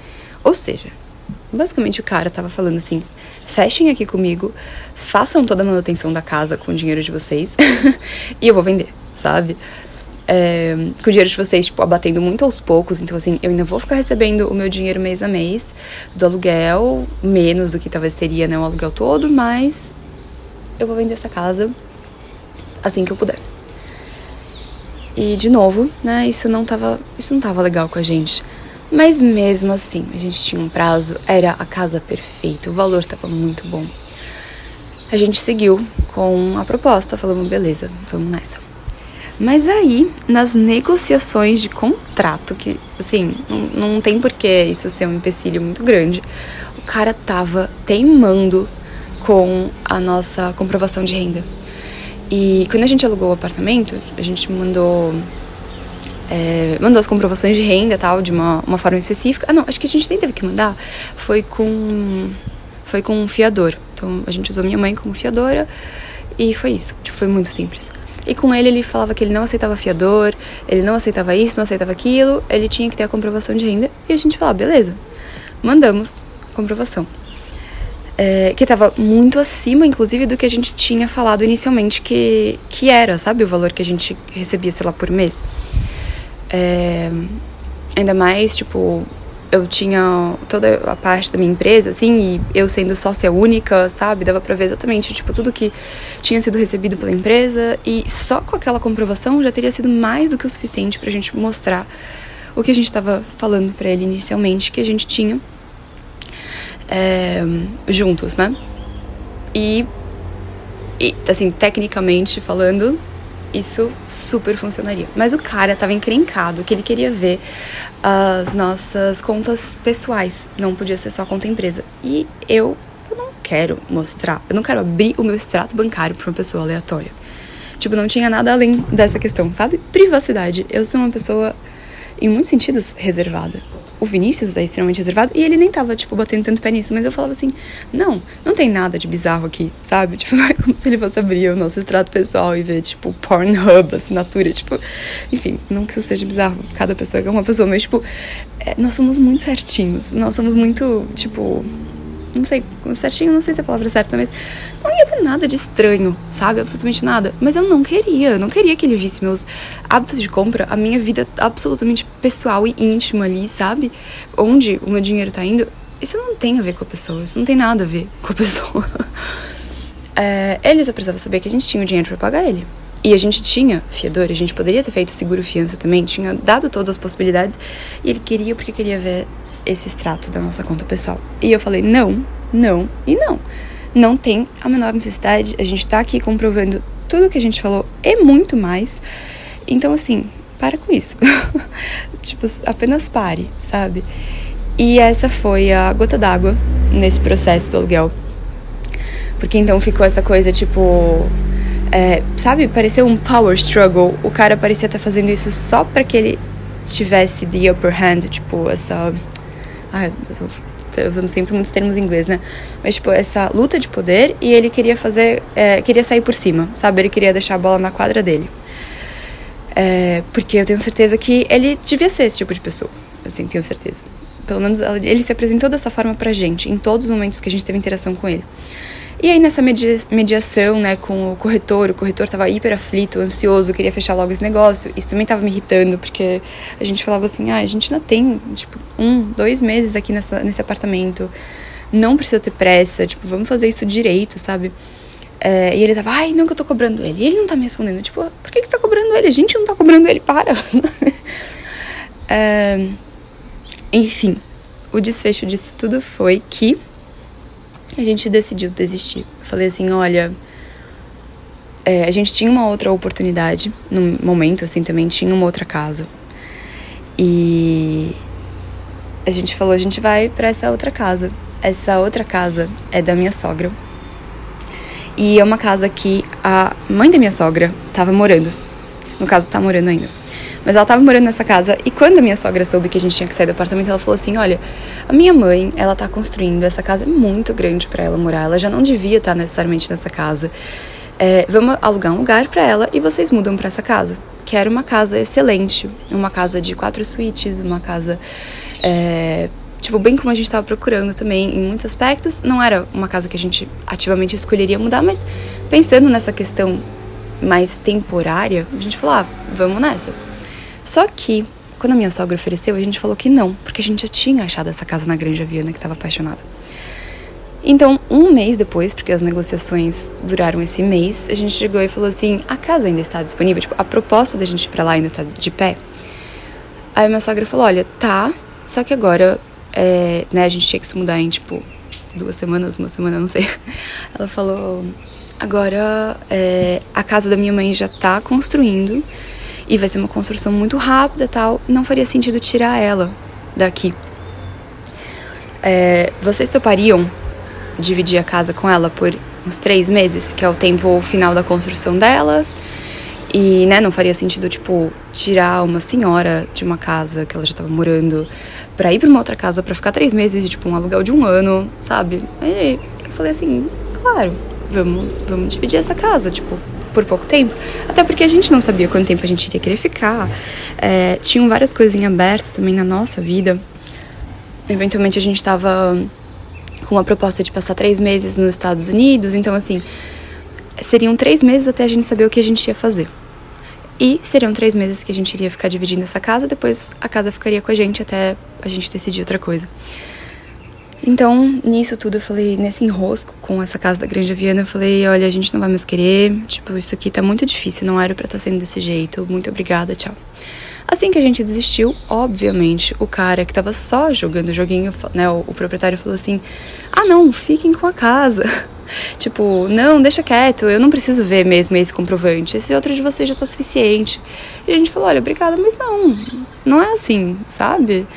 Ou seja, basicamente o cara tava falando assim: fechem aqui comigo, façam toda a manutenção da casa com o dinheiro de vocês e eu vou vender, sabe? É, com o dinheiro de vocês, tipo, abatendo muito aos poucos. Então, assim, eu ainda vou ficar recebendo o meu dinheiro mês a mês do aluguel, menos do que talvez seria, né, o aluguel todo, mas eu vou vender essa casa assim que eu puder. E, de novo, né, isso não tava, isso não tava legal com a gente. Mas mesmo assim, a gente tinha um prazo, era a casa perfeita, o valor estava muito bom. A gente seguiu com a proposta, falamos, beleza, vamos nessa. Mas aí, nas negociações de contrato, que assim, não, não tem porquê isso ser um empecilho muito grande, o cara tava teimando com a nossa comprovação de renda. E quando a gente alugou o apartamento, a gente mandou é, mandou as comprovações de renda tal, de uma, uma forma específica. Ah, não, acho que a gente nem teve que mandar. Foi com. Foi com um fiador. Então a gente usou minha mãe como fiadora e foi isso. Tipo, foi muito simples. E com ele, ele falava que ele não aceitava fiador, ele não aceitava isso, não aceitava aquilo, ele tinha que ter a comprovação de renda. E a gente falava, beleza, mandamos comprovação. É, que estava muito acima, inclusive, do que a gente tinha falado inicialmente que, que era, sabe? O valor que a gente recebia, sei lá, por mês. É, ainda mais, tipo, eu tinha toda a parte da minha empresa, assim, e eu sendo sócia única, sabe? Dava pra ver exatamente, tipo, tudo que tinha sido recebido pela empresa. E só com aquela comprovação já teria sido mais do que o suficiente pra gente mostrar o que a gente estava falando para ele inicialmente, que a gente tinha é, juntos, né? E, e, assim, tecnicamente falando, isso super funcionaria. Mas o cara tava encrencado que ele queria ver as nossas contas pessoais, não podia ser só conta empresa. E eu, eu não quero mostrar, eu não quero abrir o meu extrato bancário para uma pessoa aleatória. Tipo, não tinha nada além dessa questão, sabe? Privacidade. Eu sou uma pessoa, em muitos sentidos, reservada o Vinícius é extremamente reservado e ele nem tava, tipo, batendo tanto pé nisso, mas eu falava assim: não, não tem nada de bizarro aqui, sabe? Tipo, é como se ele fosse abrir o nosso extrato pessoal e ver, tipo, Pornhub, assinatura, tipo, enfim, não que isso seja bizarro, cada pessoa é uma pessoa, mas, tipo, é, nós somos muito certinhos, nós somos muito, tipo, não sei, certinho, não sei se é a palavra certa, mas não ia ter nada de estranho, sabe? Absolutamente nada. Mas eu não queria, eu não queria que ele visse meus hábitos de compra, a minha vida absolutamente pessoal e íntima ali, sabe? Onde o meu dinheiro tá indo. Isso não tem a ver com a pessoa, isso não tem nada a ver com a pessoa. é, ele só precisava saber que a gente tinha o dinheiro para pagar ele. E a gente tinha fiador, a gente poderia ter feito seguro fiança também, tinha dado todas as possibilidades. E ele queria porque queria ver esse extrato da nossa conta pessoal. E eu falei: não, não e não. Não tem a menor necessidade. A gente tá aqui comprovando tudo o que a gente falou e muito mais. Então, assim, para com isso. tipo, apenas pare, sabe? E essa foi a gota d'água nesse processo do aluguel. Porque então ficou essa coisa, tipo. É, sabe, pareceu um power struggle. O cara parecia estar fazendo isso só para que ele tivesse the upper hand, tipo, essa ah, tô usando sempre muitos termos em inglês, né? Mas, tipo, essa luta de poder e ele queria fazer. É, queria sair por cima, sabe? Ele queria deixar a bola na quadra dele. É, porque eu tenho certeza que ele devia ser esse tipo de pessoa. Assim, tenho certeza. Pelo menos ele se apresentou dessa forma pra gente, em todos os momentos que a gente teve interação com ele. E aí nessa mediação, né, com o corretor, o corretor estava hiper aflito, ansioso, queria fechar logo esse negócio. Isso também estava me irritando, porque a gente falava assim, ah, a gente ainda tem, tipo, um, dois meses aqui nessa, nesse apartamento, não precisa ter pressa, tipo, vamos fazer isso direito, sabe? É, e ele tava, ai, não que eu tô cobrando ele. E ele não tá me respondendo, tipo, por que, que você tá cobrando ele? A gente não tá cobrando ele, para. é, enfim, o desfecho disso tudo foi que a gente decidiu desistir. Eu falei assim, olha, é, a gente tinha uma outra oportunidade no momento, assim, também tinha uma outra casa. E a gente falou, a gente vai para essa outra casa. Essa outra casa é da minha sogra. E é uma casa que a mãe da minha sogra tava morando. No caso, tá morando ainda. Mas ela tava morando nessa casa e quando a minha sogra soube que a gente tinha que sair do apartamento, ela falou assim: "Olha, a minha mãe, ela tá construindo essa casa é muito grande para ela morar. Ela já não devia estar necessariamente nessa casa. É, vamos alugar um lugar para ela e vocês mudam para essa casa. Que era uma casa excelente, uma casa de quatro suítes, uma casa é, tipo, bem como a gente estava procurando também em muitos aspectos. Não era uma casa que a gente ativamente escolheria mudar, mas pensando nessa questão mais temporária, a gente falou: ah, vamos nessa. Só que, quando a minha sogra ofereceu, a gente falou que não, porque a gente já tinha achado essa casa na Granja Viana que estava apaixonada. Então, um mês depois, porque as negociações duraram esse mês, a gente chegou e falou assim: a casa ainda está disponível? Tipo, a proposta da gente ir pra lá ainda está de pé? Aí minha sogra falou: olha, tá, só que agora, é, né, a gente tinha que se mudar em, tipo, duas semanas, uma semana, não sei. Ela falou: agora é, a casa da minha mãe já tá construindo e vai ser uma construção muito rápida tal, não faria sentido tirar ela daqui. É, vocês topariam dividir a casa com ela por uns três meses, que é o tempo final da construção dela? E, né, não faria sentido, tipo, tirar uma senhora de uma casa que ela já tava morando pra ir pra uma outra casa pra ficar três meses e, tipo, um aluguel de um ano, sabe? Aí eu falei assim, claro, vamos, vamos dividir essa casa, tipo, por pouco tempo, até porque a gente não sabia quanto tempo a gente iria querer ficar. É, tinham várias coisas em aberto também na nossa vida. Eventualmente a gente estava com uma proposta de passar três meses nos Estados Unidos, então assim, seriam três meses até a gente saber o que a gente ia fazer. E seriam três meses que a gente iria ficar dividindo essa casa, depois a casa ficaria com a gente até a gente decidir outra coisa. Então, nisso tudo, eu falei, nesse enrosco com essa casa da Granja Viana, eu falei, olha, a gente não vai mais querer, tipo, isso aqui tá muito difícil, não era pra estar tá sendo desse jeito, muito obrigada, tchau. Assim que a gente desistiu, obviamente, o cara que tava só jogando o joguinho, né, o, o proprietário falou assim: ah, não, fiquem com a casa. Tipo, não, deixa quieto, eu não preciso ver mesmo esse comprovante. Esse outro de vocês já tá suficiente. E a gente falou: olha, obrigada, mas não, não é assim, sabe?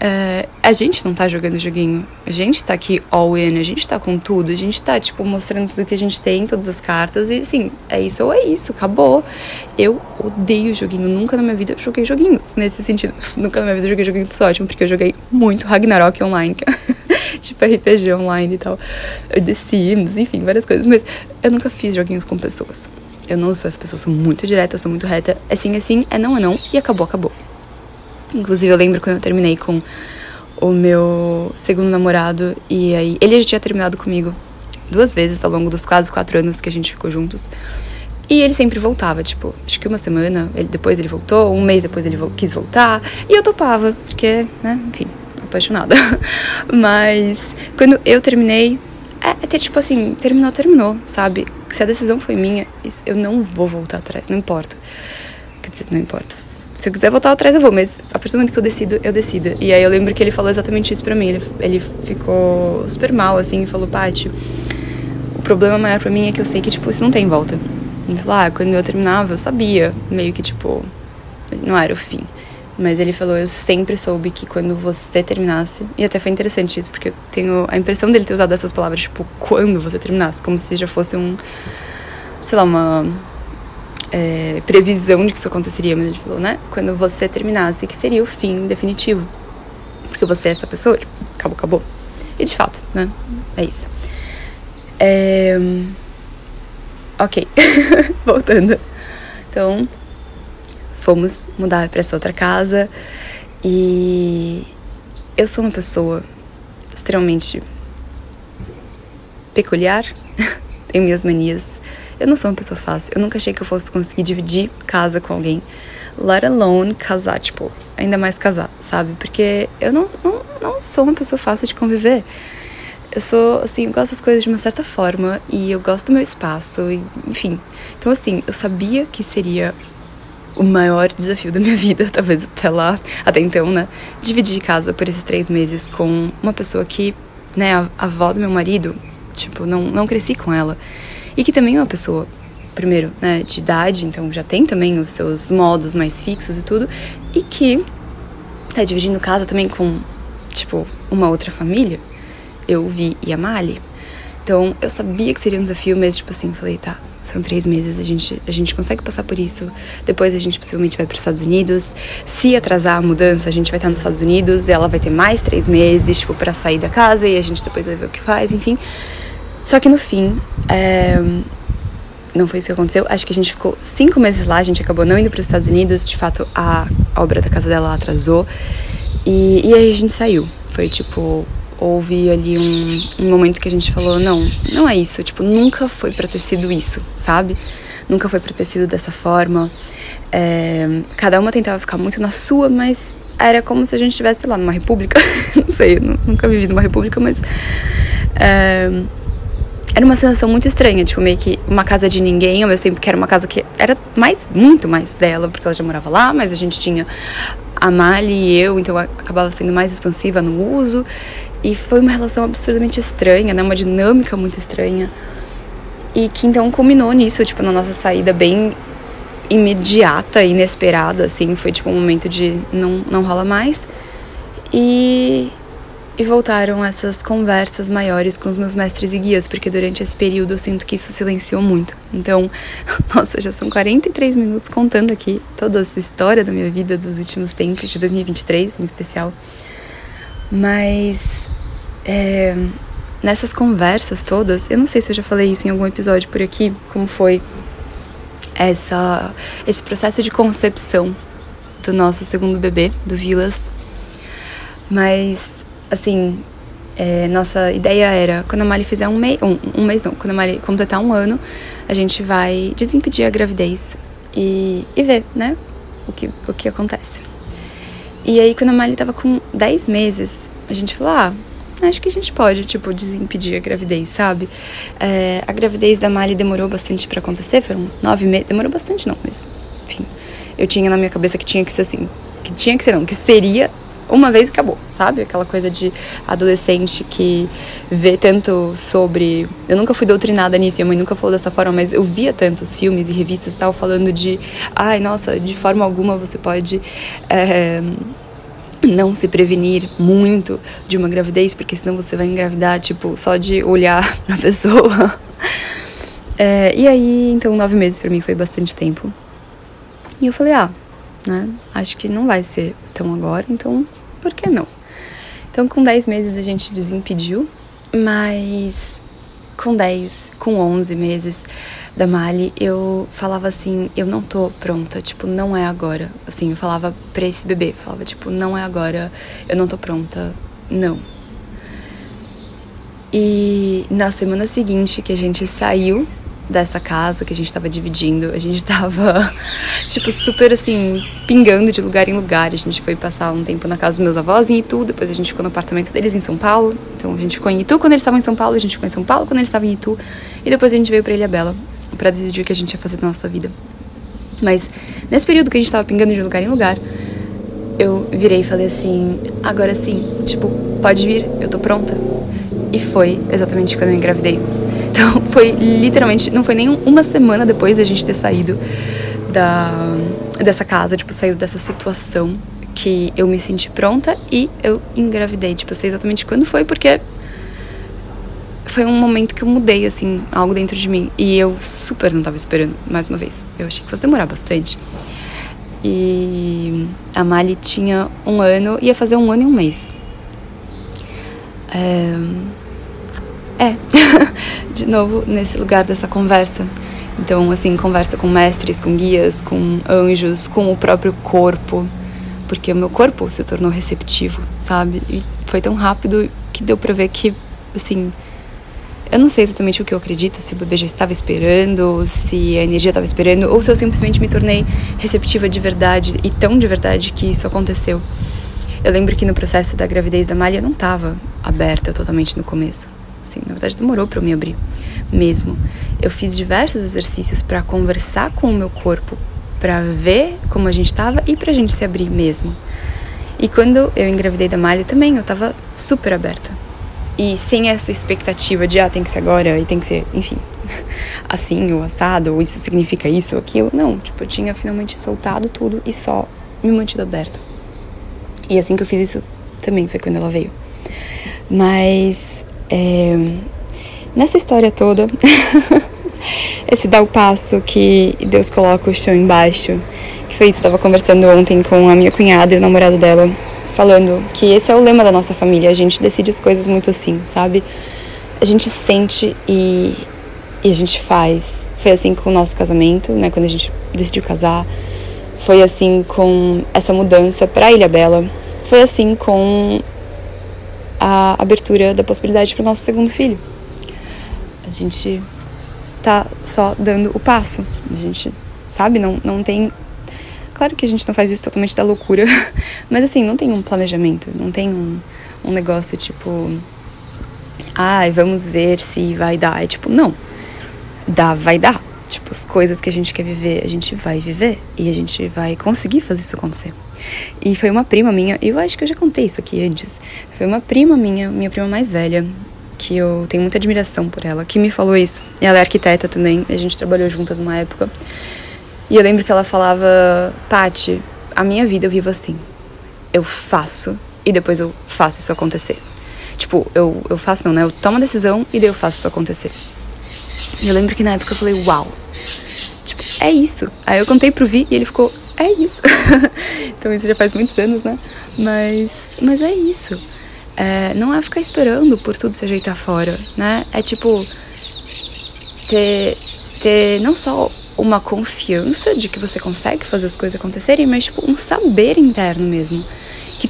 É, a gente não tá jogando joguinho. A gente tá aqui all in, a gente tá com tudo. A gente tá, tipo, mostrando tudo que a gente tem, todas as cartas. E, assim, é isso ou é isso, acabou. Eu odeio joguinho. Nunca na minha vida eu joguei joguinhos, nesse sentido. Nunca na minha vida eu joguei joguinho, foi ótimo, porque eu joguei muito Ragnarok online. tipo, RPG online e tal. The Sims, enfim, várias coisas. Mas eu nunca fiz joguinhos com pessoas. Eu não sou essa pessoa, sou muito direta, sou muito reta. É sim, é sim, é não, é não. E acabou, acabou. Inclusive, eu lembro quando eu terminei com o meu segundo namorado. E aí, ele já tinha terminado comigo duas vezes ao longo dos quase quatro anos que a gente ficou juntos. E ele sempre voltava, tipo, acho que uma semana, ele, depois ele voltou, um mês depois ele quis voltar. E eu topava, porque, né, enfim, apaixonada. Mas quando eu terminei, é até tipo assim, terminou, terminou, sabe? Se a decisão foi minha, isso, eu não vou voltar atrás, não importa. Quer dizer, não importa se eu quiser voltar atrás, eu vou, mas a partir do momento que eu decido, eu decido. E aí eu lembro que ele falou exatamente isso pra mim. Ele, ele ficou super mal, assim, e falou, Paty, o problema maior pra mim é que eu sei que, tipo, isso não tem volta. Ele falou, ah, quando eu terminava, eu sabia, meio que, tipo, não era o fim. Mas ele falou, eu sempre soube que quando você terminasse, e até foi interessante isso, porque eu tenho a impressão dele ter usado essas palavras, tipo, quando você terminasse, como se já fosse um, sei lá, uma é, previsão de que isso aconteceria, mas ele falou, né? Quando você terminasse, que seria o fim definitivo. Porque você é essa pessoa, tipo, acabou, acabou. E de fato, né? É isso. É... Ok, voltando. Então, fomos mudar para essa outra casa e eu sou uma pessoa extremamente peculiar, tenho minhas manias eu não sou uma pessoa fácil. Eu nunca achei que eu fosse conseguir dividir casa com alguém. Let alone casar, tipo, ainda mais casar, sabe? Porque eu não, não, não sou uma pessoa fácil de conviver. Eu sou, assim, eu gosto das coisas de uma certa forma e eu gosto do meu espaço, e, enfim. Então, assim, eu sabia que seria o maior desafio da minha vida, talvez até lá, até então, né? Dividir casa por esses três meses com uma pessoa que, né, a, a avó do meu marido, tipo, não, não cresci com ela e que também é uma pessoa, primeiro, né, de idade, então já tem também os seus modos mais fixos e tudo, e que tá dividindo casa também com, tipo, uma outra família, eu vi e a Mali. Então eu sabia que seria um desafio, mas tipo assim, falei, tá, são três meses, a gente, a gente consegue passar por isso. Depois a gente possivelmente vai para os Estados Unidos. Se atrasar a mudança, a gente vai estar nos Estados Unidos. Ela vai ter mais três meses, tipo, para sair da casa e a gente depois vai ver o que faz, enfim. Só que no fim, é, não foi isso que aconteceu. Acho que a gente ficou cinco meses lá, a gente acabou não indo para os Estados Unidos. De fato, a obra da casa dela atrasou. E, e aí a gente saiu. Foi tipo, houve ali um, um momento que a gente falou: não, não é isso. Tipo, nunca foi para ter sido isso, sabe? Nunca foi para ter sido dessa forma. É, cada uma tentava ficar muito na sua, mas era como se a gente estivesse, lá, numa república. não sei, nunca vivi numa república, mas. É, era uma sensação muito estranha, tipo, meio que uma casa de ninguém, ao mesmo tempo que era uma casa que era mais, muito mais dela, porque ela já morava lá, mas a gente tinha a Mali e eu, então acabava sendo mais expansiva no uso. E foi uma relação absurdamente estranha, né? Uma dinâmica muito estranha. E que então culminou nisso, tipo, na nossa saída bem imediata, inesperada, assim. Foi tipo um momento de não, não rola mais. E e voltaram essas conversas maiores com os meus mestres e guias, porque durante esse período eu sinto que isso silenciou muito. Então, nossa, já são 43 minutos contando aqui toda essa história da minha vida dos últimos tempos, de 2023 em especial. Mas é, nessas conversas todas, eu não sei se eu já falei isso em algum episódio por aqui, como foi essa, esse processo de concepção do nosso segundo bebê, do Vilas. Mas assim, é, nossa ideia era, quando a Mali fizer um mês, um, um mês não, quando a Mali completar um ano, a gente vai desimpedir a gravidez e, e ver, né, o que, o que acontece. E aí, quando a Mali tava com 10 meses, a gente falou, ah, acho que a gente pode, tipo, desimpedir a gravidez, sabe? É, a gravidez da Mali demorou bastante para acontecer, foram nove meses, demorou bastante não, mas, enfim, eu tinha na minha cabeça que tinha que ser assim. Que tinha que ser, não, que seria uma vez e acabou, sabe? Aquela coisa de adolescente que vê tanto sobre. Eu nunca fui doutrinada nisso, minha mãe nunca falou dessa forma, mas eu via tantos filmes e revistas e tal falando de. Ai, nossa, de forma alguma você pode. É, não se prevenir muito de uma gravidez, porque senão você vai engravidar, tipo, só de olhar pra pessoa. É, e aí, então, nove meses para mim foi bastante tempo. E eu falei, ah, né, acho que não vai ser tão agora, então por que não? Então, com 10 meses a gente desimpediu, mas com 10, com 11 meses da Mali, eu falava assim: eu não tô pronta, tipo, não é agora. Assim, eu falava pra esse bebê, falava, tipo, não é agora, eu não tô pronta, não. E na semana seguinte que a gente saiu dessa casa que a gente tava dividindo. A gente tava, tipo, super assim, pingando de lugar em lugar. A gente foi passar um tempo na casa dos meus avós em Itu, depois a gente ficou no apartamento deles em São Paulo. Então a gente ficou em Itu quando eles estavam em São Paulo, a gente ficou em São Paulo quando eles estavam em Itu. E depois a gente veio pra Ilha Bela para decidir o que a gente ia fazer da nossa vida. Mas nesse período que a gente tava pingando de lugar em lugar, eu virei e falei assim: agora sim, tipo, pode vir, eu tô pronta. E foi exatamente quando eu engravidei. Então foi literalmente, não foi nem uma semana depois da gente ter saído da, dessa casa, tipo, saído dessa situação que eu me senti pronta e eu engravidei. Tipo, eu sei exatamente quando foi, porque foi um momento que eu mudei, assim, algo dentro de mim. E eu super não tava esperando, mais uma vez. Eu achei que fosse demorar bastante. E a Mali tinha um ano, ia fazer um ano e um mês. É, é, de novo nesse lugar dessa conversa. Então, assim, conversa com mestres, com guias, com anjos, com o próprio corpo, porque o meu corpo se tornou receptivo, sabe? E foi tão rápido que deu pra ver que, assim, eu não sei exatamente o que eu acredito, se o bebê já estava esperando, se a energia estava esperando, ou se eu simplesmente me tornei receptiva de verdade e tão de verdade que isso aconteceu. Eu lembro que no processo da gravidez da Malha eu não estava aberta totalmente no começo. Assim, na verdade, demorou para eu me abrir mesmo. Eu fiz diversos exercícios para conversar com o meu corpo, para ver como a gente estava e para a gente se abrir mesmo. E quando eu engravidei da Malha também, eu estava super aberta. E sem essa expectativa de, ah, tem que ser agora e tem que ser, enfim, assim ou assado, ou isso significa isso ou aquilo. Não, tipo, eu tinha finalmente soltado tudo e só me mantido aberta. E assim que eu fiz isso também foi quando ela veio. Mas é, nessa história toda, esse dar o passo que Deus coloca o chão embaixo, que foi isso, eu estava conversando ontem com a minha cunhada e o namorado dela, falando que esse é o lema da nossa família, a gente decide as coisas muito assim, sabe? A gente sente e, e a gente faz. Foi assim com o nosso casamento, né, quando a gente decidiu casar. Foi assim com essa mudança para Ilha Bela. Foi assim com a abertura da possibilidade para o nosso segundo filho. A gente tá só dando o passo. A gente, sabe, não, não tem. Claro que a gente não faz isso totalmente da loucura, mas assim, não tem um planejamento, não tem um, um negócio tipo. Ai, ah, vamos ver se vai dar. É tipo, não. Dá, vai dar. Tipo, as coisas que a gente quer viver, a gente vai viver e a gente vai conseguir fazer isso acontecer. E foi uma prima minha, eu acho que eu já contei isso aqui antes. Foi uma prima minha, minha prima mais velha, que eu tenho muita admiração por ela, que me falou isso. Ela é arquiteta também, a gente trabalhou juntas numa época. E eu lembro que ela falava: Pati, a minha vida eu vivo assim. Eu faço e depois eu faço isso acontecer. Tipo, eu, eu faço não, né? Eu tomo a decisão e daí eu faço isso acontecer. E eu lembro que na época eu falei: Uau! Tipo, é isso. Aí eu contei pro Vi e ele ficou: é isso. então isso já faz muitos anos, né? Mas, mas é isso. É, não é ficar esperando por tudo se ajeitar fora, né? É tipo ter, ter não só uma confiança de que você consegue fazer as coisas acontecerem, mas tipo um saber interno mesmo. Que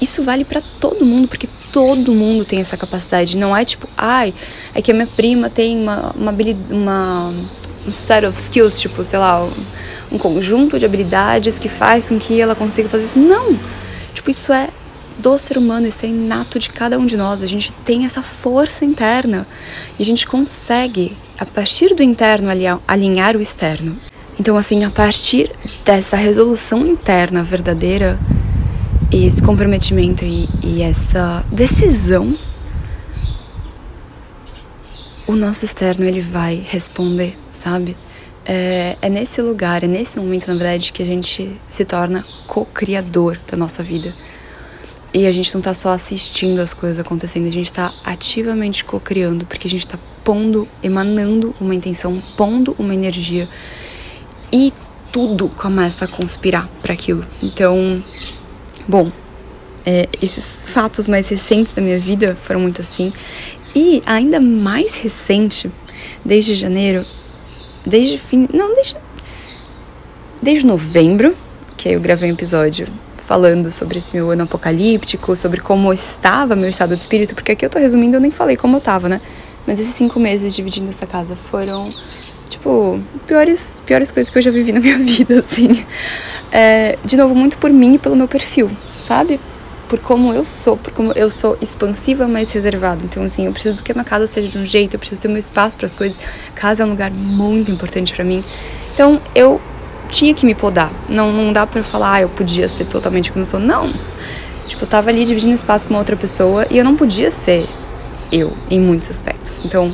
isso vale para todo mundo, porque todo mundo tem essa capacidade. Não é tipo, ai, é que a minha prima tem uma, uma, uma um set of skills, tipo, sei lá, um conjunto de habilidades que faz com que ela consiga fazer isso. Não! Tipo, isso é do ser humano, isso é inato de cada um de nós. A gente tem essa força interna e a gente consegue, a partir do interno, alinhar o externo. Então, assim, a partir dessa resolução interna verdadeira, esse comprometimento e, e essa decisão, o nosso externo ele vai responder, sabe? É, é nesse lugar, é nesse momento, na verdade, que a gente se torna co-criador da nossa vida. E a gente não tá só assistindo as coisas acontecendo, a gente tá ativamente co-criando, porque a gente tá pondo, emanando uma intenção, pondo uma energia. E tudo começa a conspirar para aquilo. Então, bom, é, esses fatos mais recentes da minha vida foram muito assim. E ainda mais recente, desde janeiro, desde fim. Não, desde. Desde novembro, que aí eu gravei um episódio falando sobre esse meu ano apocalíptico, sobre como estava meu estado de espírito, porque aqui eu tô resumindo, eu nem falei como eu tava, né? Mas esses cinco meses dividindo essa casa foram, tipo, piores, piores coisas que eu já vivi na minha vida, assim. É, de novo, muito por mim e pelo meu perfil, sabe? Por como eu sou, por como eu sou expansiva, mas reservada. Então, assim, eu preciso que a minha casa seja de um jeito, eu preciso ter meu espaço para as coisas. Casa é um lugar muito importante para mim. Então, eu tinha que me podar. Não, não dá pra falar, ah, eu podia ser totalmente como eu sou. Não. Tipo, eu tava ali dividindo espaço com uma outra pessoa e eu não podia ser eu em muitos aspectos. Então,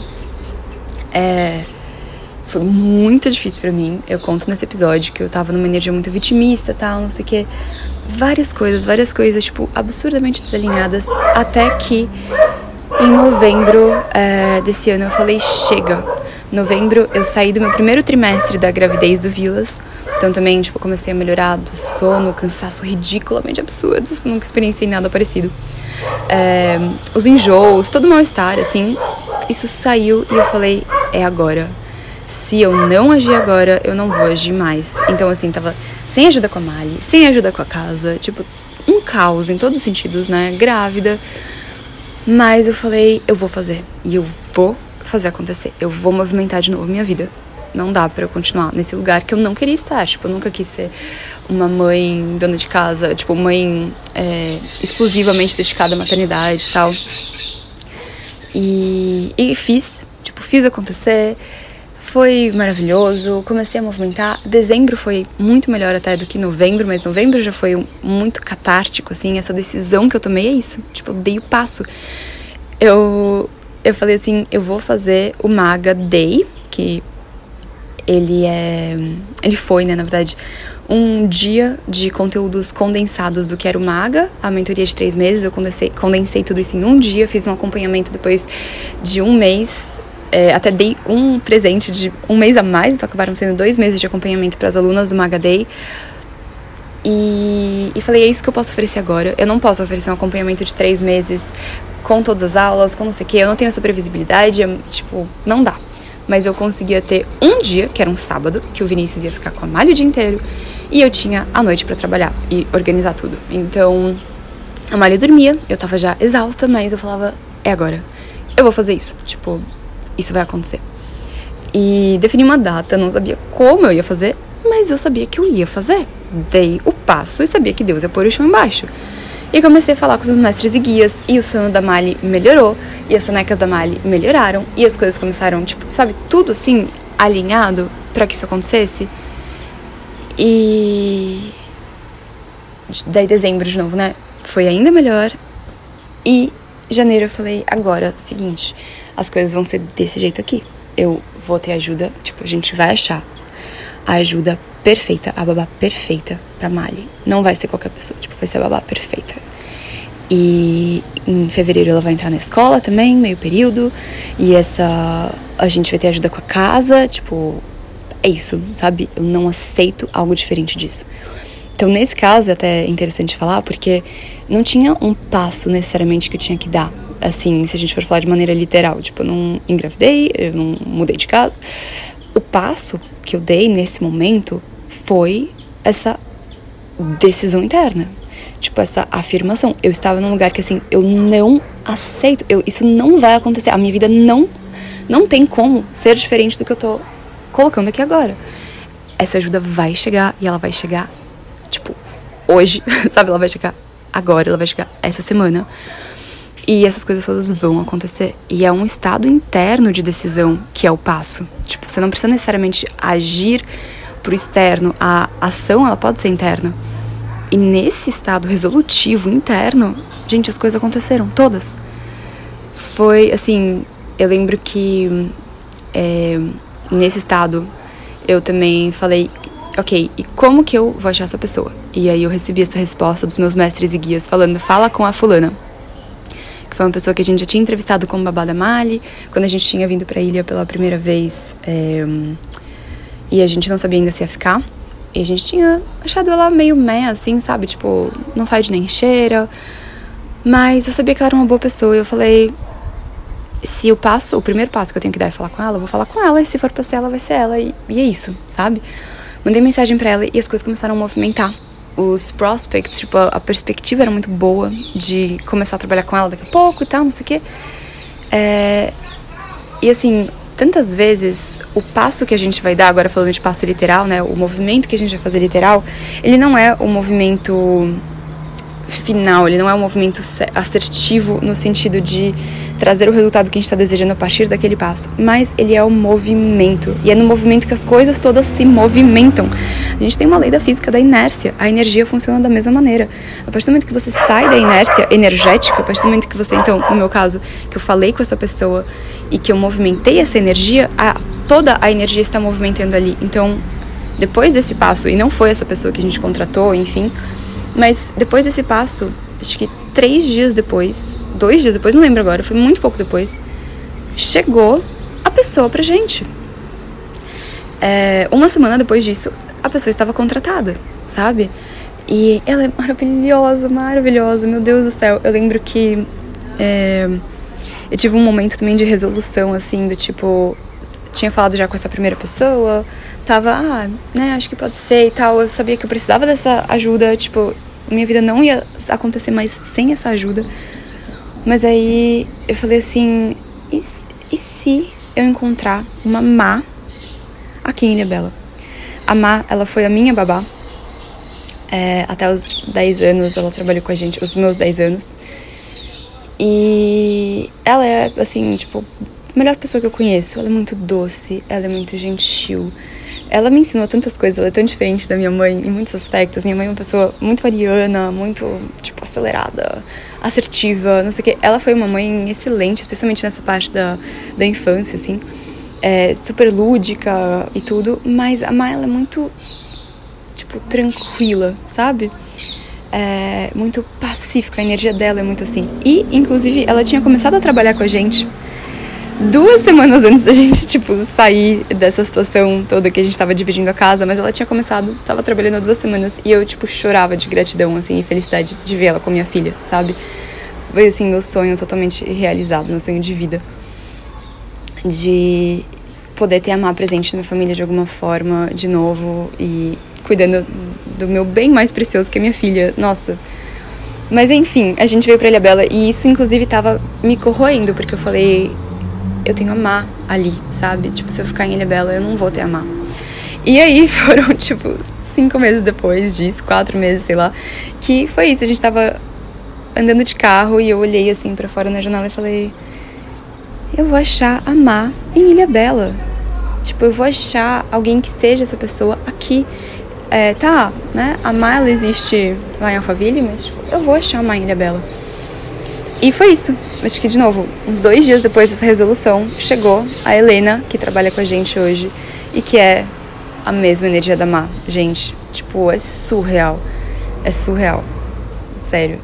é. Foi muito difícil para mim. Eu conto nesse episódio que eu tava numa energia muito vitimista, tal, não sei o quê. Várias coisas, várias coisas, tipo, absurdamente desalinhadas. Até que em novembro é, desse ano eu falei: chega. Novembro eu saí do meu primeiro trimestre da gravidez do Vilas então também, tipo, comecei a melhorar do sono, cansaço ridiculamente absurdo, nunca experienciei nada parecido. É, os enjoos, todo o mal-estar, assim, isso saiu e eu falei, é agora. Se eu não agir agora, eu não vou agir mais. Então, assim, tava sem ajuda com a Mali, sem ajuda com a casa, tipo, um caos em todos os sentidos, né? Grávida. Mas eu falei, eu vou fazer. E eu vou fazer acontecer. Eu vou movimentar de novo minha vida não dá para eu continuar nesse lugar que eu não queria estar. Tipo, eu nunca quis ser uma mãe dona de casa, tipo, mãe é, exclusivamente dedicada à maternidade e tal. E, e fiz, tipo, fiz acontecer. Foi maravilhoso, comecei a movimentar. Dezembro foi muito melhor até do que novembro, mas novembro já foi muito catártico, assim. Essa decisão que eu tomei é isso. Tipo, eu dei o passo. Eu, eu falei assim: eu vou fazer o Maga Day, que ele é. Ele foi, né, na verdade, um dia de conteúdos condensados do que era o MAGA, a mentoria de três meses. Eu condensei, condensei tudo isso em um dia, fiz um acompanhamento depois de um mês. É, até dei um presente de um mês a mais, então acabaram sendo dois meses de acompanhamento para as alunas do MAGA Day. E, e falei, é isso que eu posso oferecer agora. Eu não posso oferecer um acompanhamento de três meses com todas as aulas, com não sei o que. Eu não tenho essa previsibilidade, tipo, não dá mas eu conseguia ter um dia, que era um sábado, que o Vinícius ia ficar com a malha o dia inteiro, e eu tinha a noite para trabalhar e organizar tudo. Então, a malha dormia, eu tava já exausta, mas eu falava, é agora. Eu vou fazer isso. Tipo, isso vai acontecer. E defini uma data, não sabia como eu ia fazer, mas eu sabia que eu ia fazer. Dei o passo e sabia que Deus ia pôr o chão embaixo. E comecei a falar com os mestres e guias, e o sono da Mali melhorou, e as sonecas da Mali melhoraram, e as coisas começaram, tipo, sabe, tudo assim, alinhado para que isso acontecesse. E. Daí dezembro de novo, né? Foi ainda melhor. E janeiro eu falei, agora, seguinte, as coisas vão ser desse jeito aqui. Eu vou ter ajuda, tipo, a gente vai achar a ajuda perfeita, a babá perfeita pra Mali. Não vai ser qualquer pessoa, tipo, vai ser a babá perfeita. E em fevereiro ela vai entrar na escola também, meio período. E essa. A gente vai ter ajuda com a casa, tipo. É isso, sabe? Eu não aceito algo diferente disso. Então, nesse caso, é até interessante falar, porque não tinha um passo necessariamente que eu tinha que dar. Assim, se a gente for falar de maneira literal. Tipo, eu não engravidei, eu não mudei de casa. O passo que eu dei nesse momento foi essa decisão interna. Tipo, essa afirmação. Eu estava num lugar que, assim, eu não aceito. Eu, isso não vai acontecer. A minha vida não, não tem como ser diferente do que eu tô colocando aqui agora. Essa ajuda vai chegar e ela vai chegar, tipo, hoje, sabe? Ela vai chegar agora, ela vai chegar essa semana. E essas coisas todas vão acontecer. E é um estado interno de decisão que é o passo. Tipo, você não precisa necessariamente agir pro externo, a ação ela pode ser interna. E nesse estado resolutivo interno, gente, as coisas aconteceram, todas. Foi assim, eu lembro que é, nesse estado eu também falei, ok, e como que eu vou achar essa pessoa? E aí eu recebi essa resposta dos meus mestres e guias falando, fala com a fulana. Foi uma pessoa que a gente já tinha entrevistado como babada Mali, quando a gente tinha vindo pra ilha pela primeira vez. É, e a gente não sabia ainda se ia ficar. E a gente tinha achado ela meio meh, assim, sabe? Tipo, não faz nem cheira. Mas eu sabia que ela era uma boa pessoa. E eu falei, se o passo, o primeiro passo que eu tenho que dar é falar com ela, eu vou falar com ela. E se for pra ser ela, vai ser ela. E, e é isso, sabe? Mandei mensagem para ela e as coisas começaram a movimentar. Os prospects, tipo, a, perspectiva era muito boa de começar a trabalhar com ela daqui a pouco e tal, não sei o quê. É, e assim, tantas vezes o passo que a gente vai dar, agora falando de passo literal, né, o movimento que a gente vai fazer literal, ele não é o movimento final, ele não é um movimento assertivo no sentido de trazer o resultado que a gente está desejando a partir daquele passo, mas ele é o movimento e é no movimento que as coisas todas se movimentam. A gente tem uma lei da física da inércia, a energia funciona da mesma maneira. A partir do momento que você sai da inércia energética, a partir do momento que você, então, no meu caso, que eu falei com essa pessoa e que eu movimentei essa energia, a, toda a energia está movimentando ali. Então, depois desse passo, e não foi essa pessoa que a gente contratou, enfim, mas depois desse passo, acho que três dias depois, dois dias depois, não lembro agora, foi muito pouco depois, chegou a pessoa pra gente. É, uma semana depois disso, a pessoa estava contratada, sabe? E ela é maravilhosa, maravilhosa, meu Deus do céu. Eu lembro que é, eu tive um momento também de resolução, assim, do tipo, tinha falado já com essa primeira pessoa, tava, ah, né, acho que pode ser e tal. Eu sabia que eu precisava dessa ajuda, tipo, minha vida não ia acontecer mais sem essa ajuda. Mas aí eu falei assim, e, e se eu encontrar uma má aqui em Ilha Bela? A má, ela foi a minha babá. É, até os 10 anos ela trabalhou com a gente, os meus 10 anos. E ela é, assim, tipo, a melhor pessoa que eu conheço. Ela é muito doce, ela é muito gentil. Ela me ensinou tantas coisas, ela é tão diferente da minha mãe em muitos aspectos. Minha mãe é uma pessoa muito ariana, muito, tipo, acelerada, assertiva, não sei o quê. Ela foi uma mãe excelente, especialmente nessa parte da, da infância, assim. É, super lúdica e tudo, mas a Maya, ela é muito, tipo, tranquila, sabe? é, muito pacífica, a energia dela é muito assim. E, inclusive, ela tinha começado a trabalhar com a gente duas semanas antes da gente, tipo, sair dessa situação toda que a gente tava dividindo a casa, mas ela tinha começado, tava trabalhando há duas semanas e eu, tipo, chorava de gratidão, assim, e felicidade de ver ela com minha filha, sabe? Foi, assim, meu sonho totalmente realizado, meu sonho de vida. De poder ter a Má presente na minha família de alguma forma, de novo, e cuidando do meu bem mais precioso que a minha filha. Nossa. Mas enfim, a gente veio pra Ilha Bela e isso inclusive tava me corroendo, porque eu falei, eu tenho a Má ali, sabe? Tipo, se eu ficar em Ilha Bela, eu não vou ter a Má. E aí foram, tipo, cinco meses depois disso, quatro meses, sei lá, que foi isso. A gente tava andando de carro e eu olhei assim para fora na janela e falei: Eu vou achar a Má em Ilha Bela. Tipo, eu vou achar alguém que seja essa pessoa aqui é, tá, né? A Má ela existe lá em Alphaville, mas tipo, eu vou achar uma Ilha Bela. E foi isso. Acho que, de novo, uns dois dias depois dessa resolução, chegou a Helena, que trabalha com a gente hoje, e que é a mesma energia da Má. Gente, tipo, é surreal. É surreal. Sério.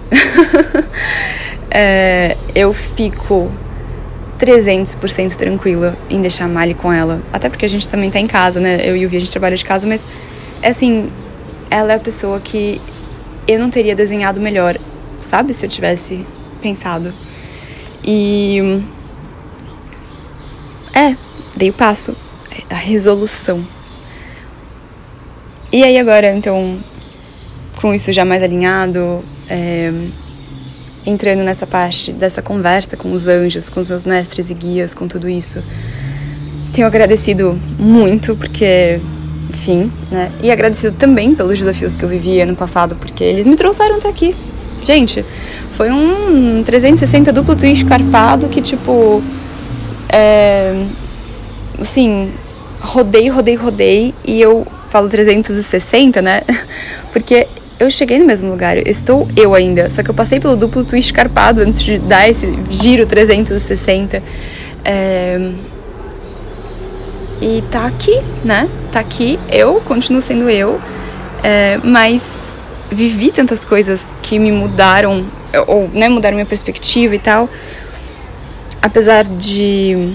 é, eu fico 300% tranquila em deixar a Mali com ela. Até porque a gente também tá em casa, né? Eu e o Vi, a gente trabalha de casa, mas é assim, ela é a pessoa que eu não teria desenhado melhor, sabe? Se eu tivesse pensado. E. É, dei o passo. A resolução. E aí agora, então, com isso já mais alinhado, é, entrando nessa parte dessa conversa com os anjos, com os meus mestres e guias, com tudo isso, tenho agradecido muito, porque enfim, né? E agradecido também pelos desafios que eu vivi ano passado, porque eles me trouxeram até aqui. Gente, foi um 360 duplo twin escarpado que, tipo, é, assim, rodei, rodei, rodei e eu falo 360, né? Porque eu cheguei no mesmo lugar, estou eu ainda, só que eu passei pelo duplo twist carpado antes de dar esse giro 360. É... E tá aqui, né? Tá aqui, eu continuo sendo eu, é, mas vivi tantas coisas que me mudaram, ou né, mudaram minha perspectiva e tal, apesar de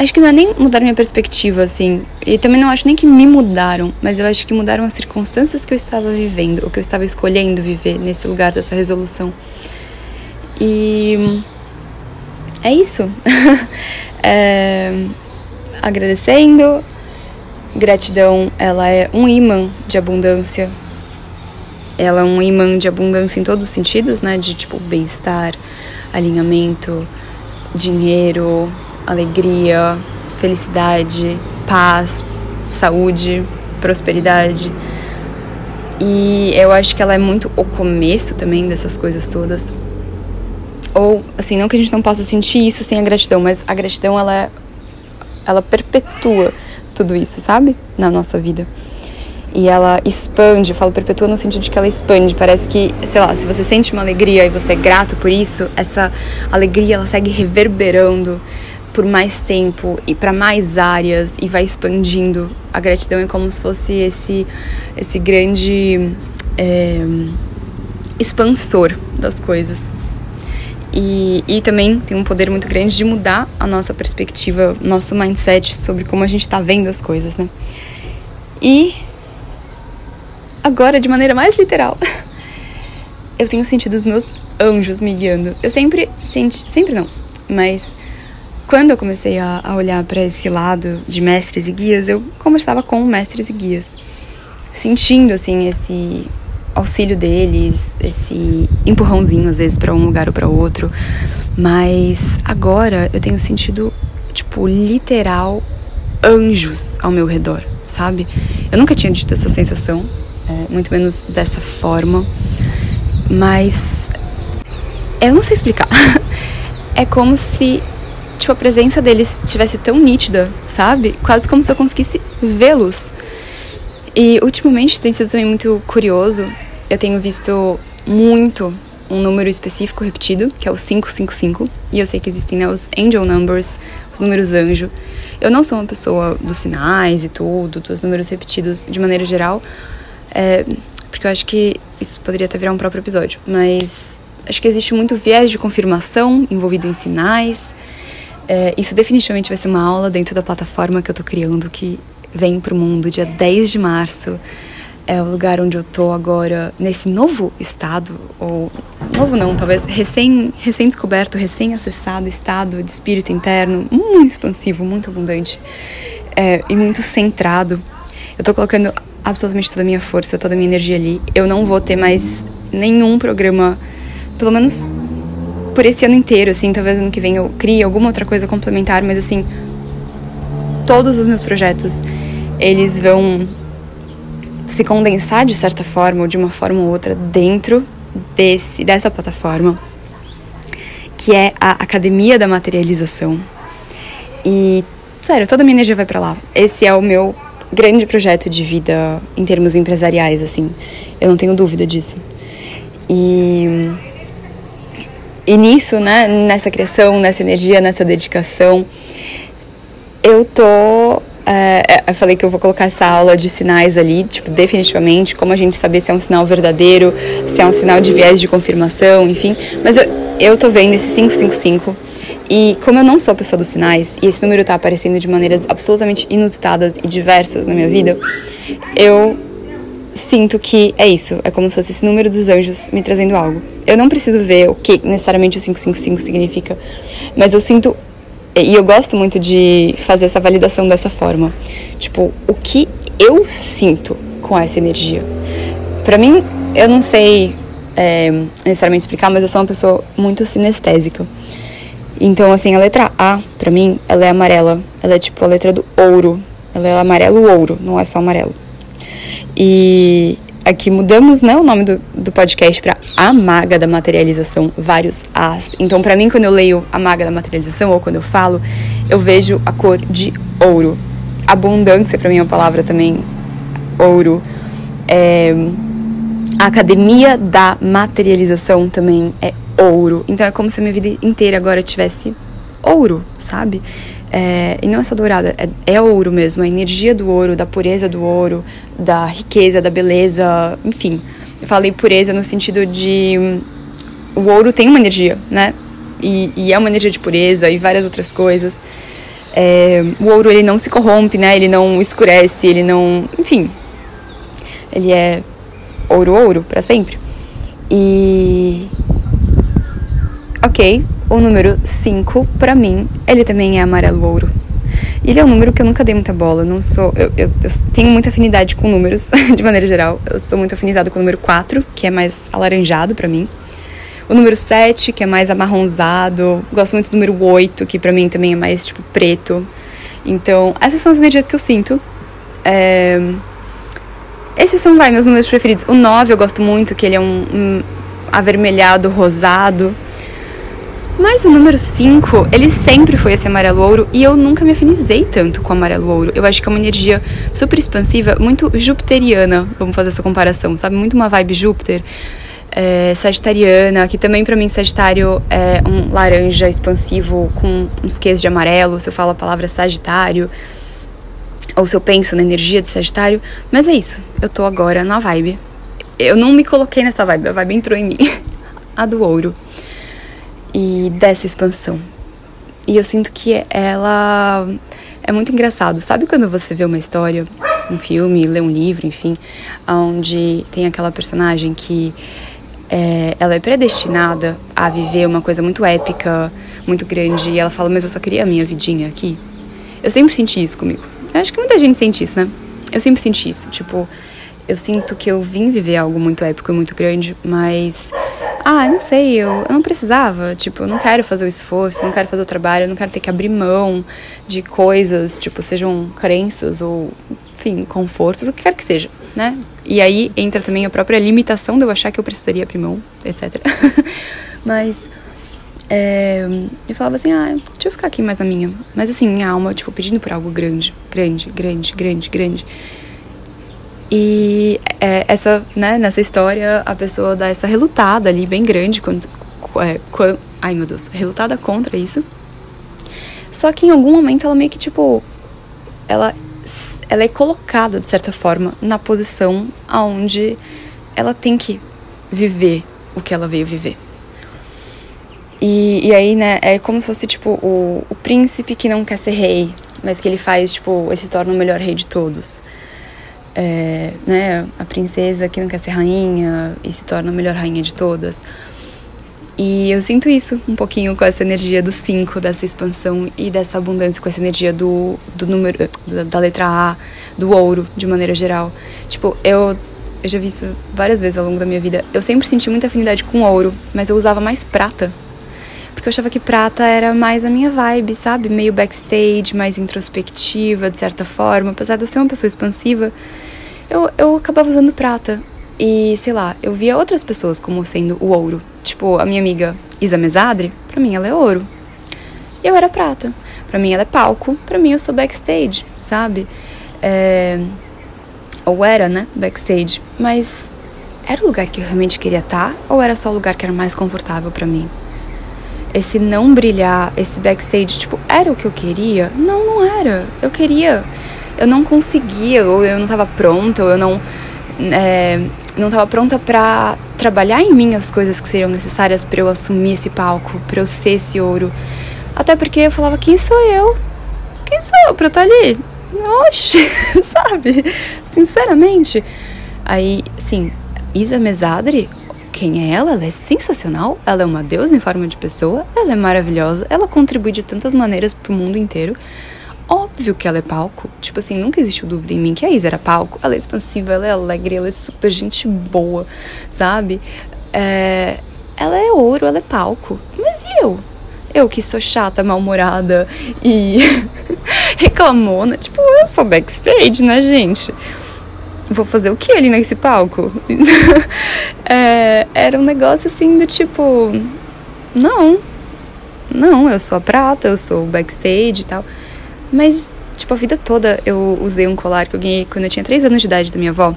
Acho que não é nem mudar minha perspectiva, assim. E também não acho nem que me mudaram, mas eu acho que mudaram as circunstâncias que eu estava vivendo, ou que eu estava escolhendo viver nesse lugar dessa resolução. E. É isso. é... Agradecendo. Gratidão, ela é um imã de abundância. Ela é um imã de abundância em todos os sentidos, né? De tipo bem-estar, alinhamento, dinheiro, alegria, felicidade, paz, saúde, prosperidade. E eu acho que ela é muito o começo também dessas coisas todas. Ou, assim, não que a gente não possa sentir isso sem a gratidão, mas a gratidão ela, é, ela perpetua tudo isso, sabe? Na nossa vida. E ela expande, eu falo perpetua no sentido de que ela expande. Parece que, sei lá, se você sente uma alegria e você é grato por isso, essa alegria ela segue reverberando por mais tempo e para mais áreas e vai expandindo. A gratidão é como se fosse esse, esse grande é, expansor das coisas. E, e também tem um poder muito grande de mudar a nossa perspectiva, nosso mindset sobre como a gente está vendo as coisas, né? E agora, de maneira mais literal, eu tenho sentido os meus anjos me guiando. Eu sempre senti, sempre não, mas quando eu comecei a, a olhar para esse lado de mestres e guias, eu conversava com mestres e guias, sentindo assim esse auxílio deles, esse empurrãozinho às vezes para um lugar ou para outro. Mas agora eu tenho sentido tipo literal anjos ao meu redor, sabe? Eu nunca tinha tido essa sensação, muito menos dessa forma, mas eu não sei explicar. é como se tipo, a presença deles estivesse tão nítida, sabe? Quase como se eu conseguisse vê-los. E ultimamente tem sido também muito curioso. Eu tenho visto muito um número específico repetido, que é o 555. E eu sei que existem né, os angel numbers, os números anjo. Eu não sou uma pessoa dos sinais e tudo, dos números repetidos de maneira geral, é, porque eu acho que isso poderia até virar um próprio episódio. Mas acho que existe muito viés de confirmação envolvido em sinais. É, isso definitivamente vai ser uma aula dentro da plataforma que eu tô criando, que vem pro mundo dia 10 de março. É o lugar onde eu tô agora, nesse novo estado, ou novo não, talvez recém, recém descoberto, recém acessado estado de espírito interno, muito expansivo, muito abundante é, e muito centrado. Eu tô colocando absolutamente toda a minha força, toda a minha energia ali. Eu não vou ter mais nenhum programa, pelo menos por esse ano inteiro, assim, talvez ano que vem eu crie alguma outra coisa complementar, mas assim, todos os meus projetos, eles vão se condensar de certa forma ou de uma forma ou outra dentro desse dessa plataforma, que é a Academia da Materialização. E sério, toda a minha energia vai para lá. Esse é o meu grande projeto de vida em termos empresariais, assim. Eu não tenho dúvida disso. E e nisso, né, nessa criação, nessa energia, nessa dedicação, eu tô. É, eu falei que eu vou colocar essa aula de sinais ali, tipo, definitivamente, como a gente saber se é um sinal verdadeiro, se é um sinal de viés de confirmação, enfim. Mas eu, eu tô vendo esse 555 e como eu não sou a pessoa dos sinais, e esse número tá aparecendo de maneiras absolutamente inusitadas e diversas na minha vida, eu sinto que é isso, é como se fosse esse número dos anjos me trazendo algo. Eu não preciso ver o que necessariamente o 555 significa, mas eu sinto e eu gosto muito de fazer essa validação dessa forma. Tipo, o que eu sinto com essa energia. Para mim, eu não sei é, necessariamente explicar, mas eu sou uma pessoa muito sinestésica. Então, assim, a letra A, pra mim, ela é amarela. Ela é tipo a letra do ouro. Ela é amarelo-ouro, não é só amarelo. E aqui mudamos né, o nome do, do podcast para A Maga da Materialização, vários As. Então, para mim, quando eu leio A Maga da Materialização ou quando eu falo, eu vejo a cor de ouro. Abundância, para mim, é uma palavra também ouro. É, a academia da materialização também é ouro. Então é como se a minha vida inteira agora tivesse ouro, sabe? É, e não é só dourada, é, é, ouro mesmo, a energia do ouro, da pureza do ouro, da riqueza, da beleza, enfim. Eu falei pureza no sentido de. O ouro tem uma energia, né? E, e é uma energia de pureza e várias outras coisas. É, o ouro ele não se corrompe, né? Ele não escurece, ele não. Enfim. Ele é ouro, ouro, para sempre. E. Ok, o número 5, para mim, ele também é amarelo ouro. Ele é um número que eu nunca dei muita bola. Não sou, eu, eu, eu tenho muita afinidade com números, de maneira geral. Eu sou muito afinizada com o número 4, que é mais alaranjado para mim. O número 7, que é mais amarronzado. Gosto muito do número 8, que para mim também é mais tipo preto. Então, essas são as energias que eu sinto. É... Esses são, vai, meus números preferidos. O 9 eu gosto muito, que ele é um, um avermelhado, rosado. Mas o número 5, ele sempre foi esse amarelo ouro e eu nunca me afinizei tanto com o amarelo ouro. Eu acho que é uma energia super expansiva, muito jupiteriana, vamos fazer essa comparação, sabe? Muito uma vibe Júpiter. É, sagitariana, que também para mim Sagitário é um laranja expansivo com uns quês de amarelo, se eu falo a palavra Sagitário, ou se eu penso na energia de Sagitário, mas é isso, eu tô agora na vibe. Eu não me coloquei nessa vibe, a vibe entrou em mim, a do ouro e dessa expansão. E eu sinto que ela é muito engraçado. Sabe quando você vê uma história, um filme, lê um livro, enfim, onde tem aquela personagem que é, ela é predestinada a viver uma coisa muito épica, muito grande, e ela fala, mas eu só queria a minha vidinha aqui. Eu sempre senti isso comigo. Eu acho que muita gente sente isso, né? Eu sempre senti isso. Tipo, eu sinto que eu vim viver algo muito épico e muito grande, mas ah, não sei, eu, eu não precisava, tipo, eu não quero fazer o esforço, não quero fazer o trabalho, eu não quero ter que abrir mão de coisas, tipo, sejam crenças ou, enfim, confortos, o que quer que seja, né? E aí entra também a própria limitação de eu achar que eu precisaria abrir mão, etc. Mas é, eu falava assim, ah, deixa eu ficar aqui mais na minha. Mas assim, minha alma, tipo, pedindo por algo grande, grande, grande, grande, grande. E é, essa, né, nessa história, a pessoa dá essa relutada ali, bem grande, quando, é, quando, ai meu Deus, relutada contra isso. Só que em algum momento ela meio que, tipo, ela, ela é colocada, de certa forma, na posição onde ela tem que viver o que ela veio viver. E, e aí, né, é como se fosse, tipo, o, o príncipe que não quer ser rei, mas que ele faz, tipo, ele se torna o melhor rei de todos é, né, a princesa que não quer ser rainha e se torna a melhor rainha de todas. E eu sinto isso um pouquinho com essa energia do 5, dessa expansão e dessa abundância, com essa energia do, do número, da letra A, do ouro, de maneira geral. Tipo, eu, eu já vi isso várias vezes ao longo da minha vida. Eu sempre senti muita afinidade com ouro, mas eu usava mais prata porque eu achava que prata era mais a minha vibe, sabe? Meio backstage, mais introspectiva, de certa forma. Apesar de eu ser uma pessoa expansiva, eu, eu acabava usando prata. E, sei lá, eu via outras pessoas como sendo o ouro. Tipo, a minha amiga Isa Mesadre, pra mim ela é ouro. E eu era prata. Pra mim ela é palco, pra mim eu sou backstage, sabe? É... Ou era, né? Backstage. Mas era o lugar que eu realmente queria estar? Ou era só o lugar que era mais confortável para mim? Esse não brilhar, esse backstage, tipo, era o que eu queria? Não, não era. Eu queria. Eu não conseguia, ou eu não estava pronta, ou eu não. É, não estava pronta para trabalhar em mim as coisas que seriam necessárias para eu assumir esse palco, para eu ser esse ouro. Até porque eu falava: quem sou eu? Quem sou eu para estar ali? Oxe, sabe? Sinceramente. Aí, sim, Isa Mesadri, quem é ela, ela é sensacional, ela é uma deusa em forma de pessoa, ela é maravilhosa, ela contribui de tantas maneiras pro mundo inteiro. Óbvio que ela é palco. Tipo assim, nunca existiu dúvida em mim que a Isa era palco. Ela é expansiva, ela é alegre, ela é super gente boa, sabe? É... Ela é ouro, ela é palco. Mas e eu? Eu que sou chata, mal-humorada e reclamona. Tipo, eu sou backstage, né, gente? Vou fazer o que ali nesse palco? é, era um negócio assim do tipo, não, não, eu sou a prata, eu sou o backstage e tal. Mas tipo, a vida toda eu usei um colar que eu ganhei quando eu tinha 3 anos de idade da minha avó.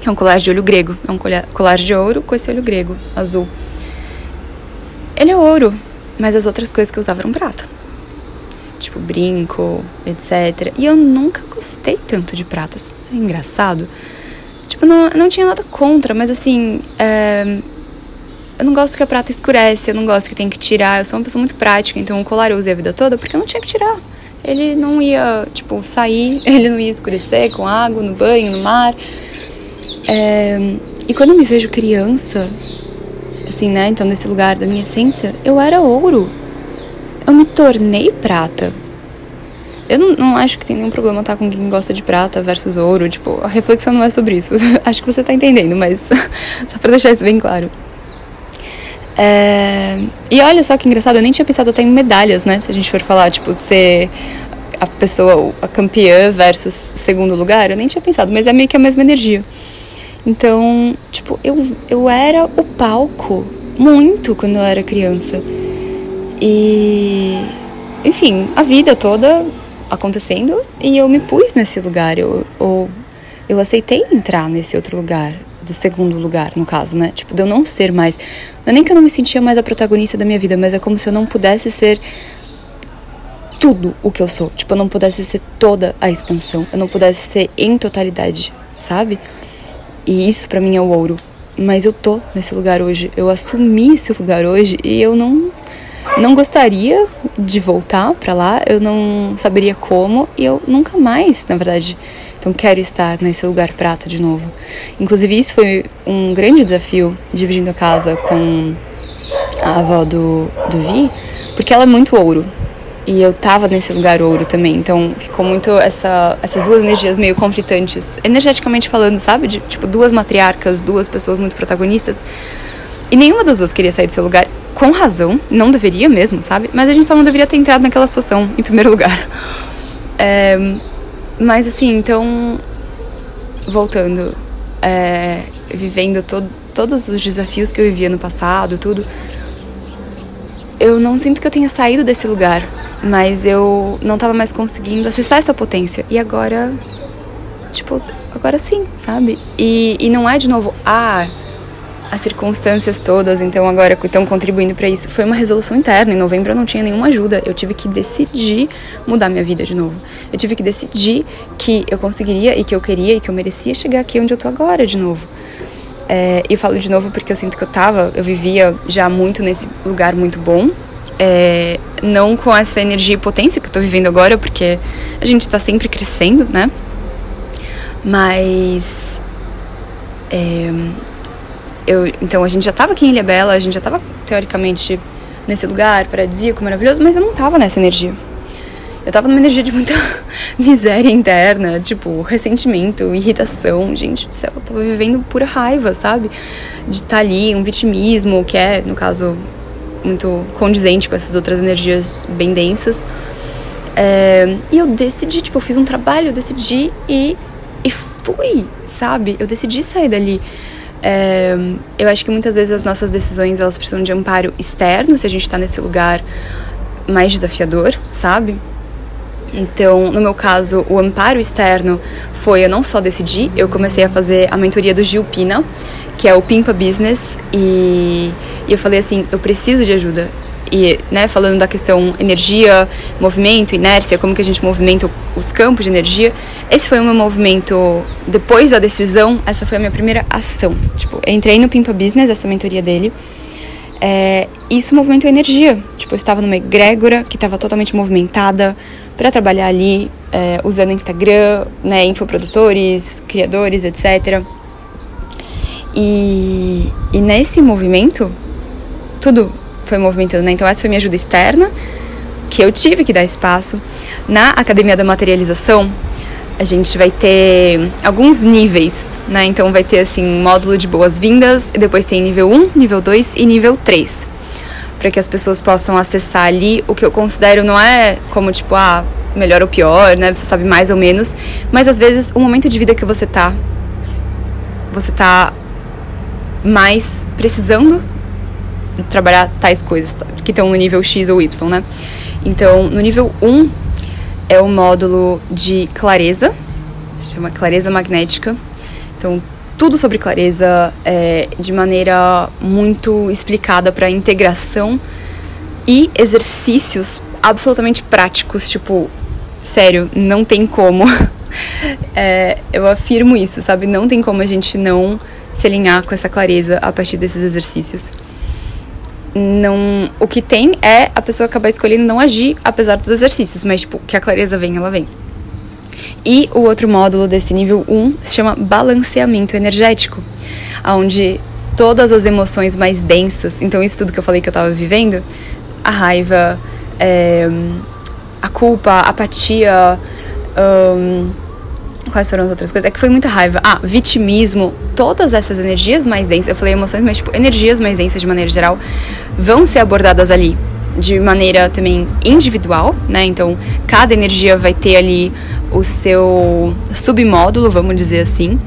Que é um colar de olho grego. É um colar de ouro com esse olho grego, azul. Ele é ouro, mas as outras coisas que eu usava eram prata. Tipo, brinco, etc. E eu nunca gostei tanto de prata. É engraçado. Tipo, não, não tinha nada contra, mas assim. É, eu não gosto que a prata escurece, eu não gosto que tem que tirar. Eu sou uma pessoa muito prática, então o colar eu usei a vida toda porque eu não tinha que tirar. Ele não ia, tipo, sair, ele não ia escurecer com água, no banho, no mar. É, e quando eu me vejo criança, assim, né? Então, nesse lugar da minha essência, eu era ouro. Eu me tornei prata. Eu não, não acho que tem nenhum problema estar com quem gosta de prata versus ouro. Tipo, a reflexão não é sobre isso. acho que você tá entendendo, mas só pra deixar isso bem claro. É... E olha só que engraçado, eu nem tinha pensado até em medalhas, né? Se a gente for falar, tipo, ser a pessoa, a campeã versus segundo lugar, eu nem tinha pensado, mas é meio que a mesma energia. Então, tipo, eu, eu era o palco muito quando eu era criança. E, enfim, a vida toda acontecendo e eu me pus nesse lugar. Eu, eu, eu aceitei entrar nesse outro lugar, do segundo lugar, no caso, né? Tipo, de eu não ser mais. Não é nem que eu não me sentia mais a protagonista da minha vida, mas é como se eu não pudesse ser tudo o que eu sou. Tipo, eu não pudesse ser toda a expansão. Eu não pudesse ser em totalidade, sabe? E isso para mim é o ouro. Mas eu tô nesse lugar hoje. Eu assumi esse lugar hoje e eu não não gostaria de voltar para lá. Eu não saberia como e eu nunca mais, na verdade. Então quero estar nesse lugar prata de novo. Inclusive isso foi um grande desafio dividindo a casa com a avó do do Vi, porque ela é muito ouro. E eu tava nesse lugar ouro também, então ficou muito essa, essas duas energias meio conflitantes, energeticamente falando, sabe? De, tipo, duas matriarcas, duas pessoas muito protagonistas. E nenhuma das duas queria sair do seu lugar, com razão, não deveria mesmo, sabe? Mas a gente só não deveria ter entrado naquela situação, em primeiro lugar. É, mas assim, então, voltando, é, vivendo todo, todos os desafios que eu vivia no passado, tudo, eu não sinto que eu tenha saído desse lugar mas eu não tava mais conseguindo acessar essa potência. E agora, tipo, agora sim, sabe? E, e não é de novo, ah, as circunstâncias todas, então agora estão contribuindo para isso. Foi uma resolução interna. Em novembro eu não tinha nenhuma ajuda. Eu tive que decidir mudar minha vida de novo. Eu tive que decidir que eu conseguiria e que eu queria e que eu merecia chegar aqui onde eu tô agora de novo. É, e falo de novo porque eu sinto que eu tava, eu vivia já muito nesse lugar muito bom, é, não com essa energia e potência que eu tô vivendo agora, porque a gente tá sempre crescendo, né? Mas. É, eu, então a gente já tava aqui em Ilha Bela, a gente já tava teoricamente nesse lugar paradisíaco, maravilhoso, mas eu não tava nessa energia. Eu tava numa energia de muita miséria interna, tipo, ressentimento, irritação. Gente do céu, eu tava vivendo pura raiva, sabe? De estar tá ali, um vitimismo, que é, no caso, muito condizente com essas outras energias bem densas. É, e eu decidi, tipo, eu fiz um trabalho, eu decidi e, e fui, sabe? Eu decidi sair dali. É, eu acho que muitas vezes as nossas decisões elas precisam de amparo externo se a gente está nesse lugar mais desafiador, sabe? Então, no meu caso, o amparo externo foi eu não só decidi, eu comecei a fazer a mentoria do Gil Pina, que é o Pimpa Business, e, e eu falei assim, eu preciso de ajuda. E, né, falando da questão energia, movimento, inércia, como que a gente movimenta os campos de energia, esse foi o meu movimento, depois da decisão, essa foi a minha primeira ação. Tipo, entrei no Pimpa Business, essa mentoria dele, é, isso movimentou energia. Tipo, eu estava numa egrégora que estava totalmente movimentada para trabalhar ali, é, usando Instagram, né, infoprodutores, criadores, etc. E, e nesse movimento, tudo foi movimentando, né? Então essa foi minha ajuda externa, que eu tive que dar espaço. Na Academia da Materialização, a gente vai ter alguns níveis, né? Então vai ter assim, módulo de boas-vindas, depois tem nível 1, nível 2 e nível 3. Para que as pessoas possam acessar ali o que eu considero não é como tipo, ah, melhor ou pior, né? Você sabe mais ou menos, mas às vezes o momento de vida que você tá você tá mais precisando trabalhar tais coisas que estão no nível X ou Y, né? Então, no nível 1, é o módulo de clareza, se chama clareza magnética. Então, tudo sobre clareza é, de maneira muito explicada para integração e exercícios absolutamente práticos, tipo, sério, não tem como. É, eu afirmo isso, sabe? Não tem como a gente não se alinhar com essa clareza a partir desses exercícios. Não, o que tem é a pessoa acabar escolhendo não agir apesar dos exercícios, mas tipo, que a clareza vem, ela vem. E o outro módulo desse nível 1 se chama balanceamento energético, onde todas as emoções mais densas, então isso tudo que eu falei que eu estava vivendo, a raiva, é, a culpa, a apatia, um, quais foram as outras coisas? É que foi muita raiva. Ah, vitimismo, todas essas energias mais densas, eu falei emoções, mas tipo, energias mais densas de maneira geral, vão ser abordadas ali de maneira também individual, né? Então, cada energia vai ter ali o seu submódulo, vamos dizer assim,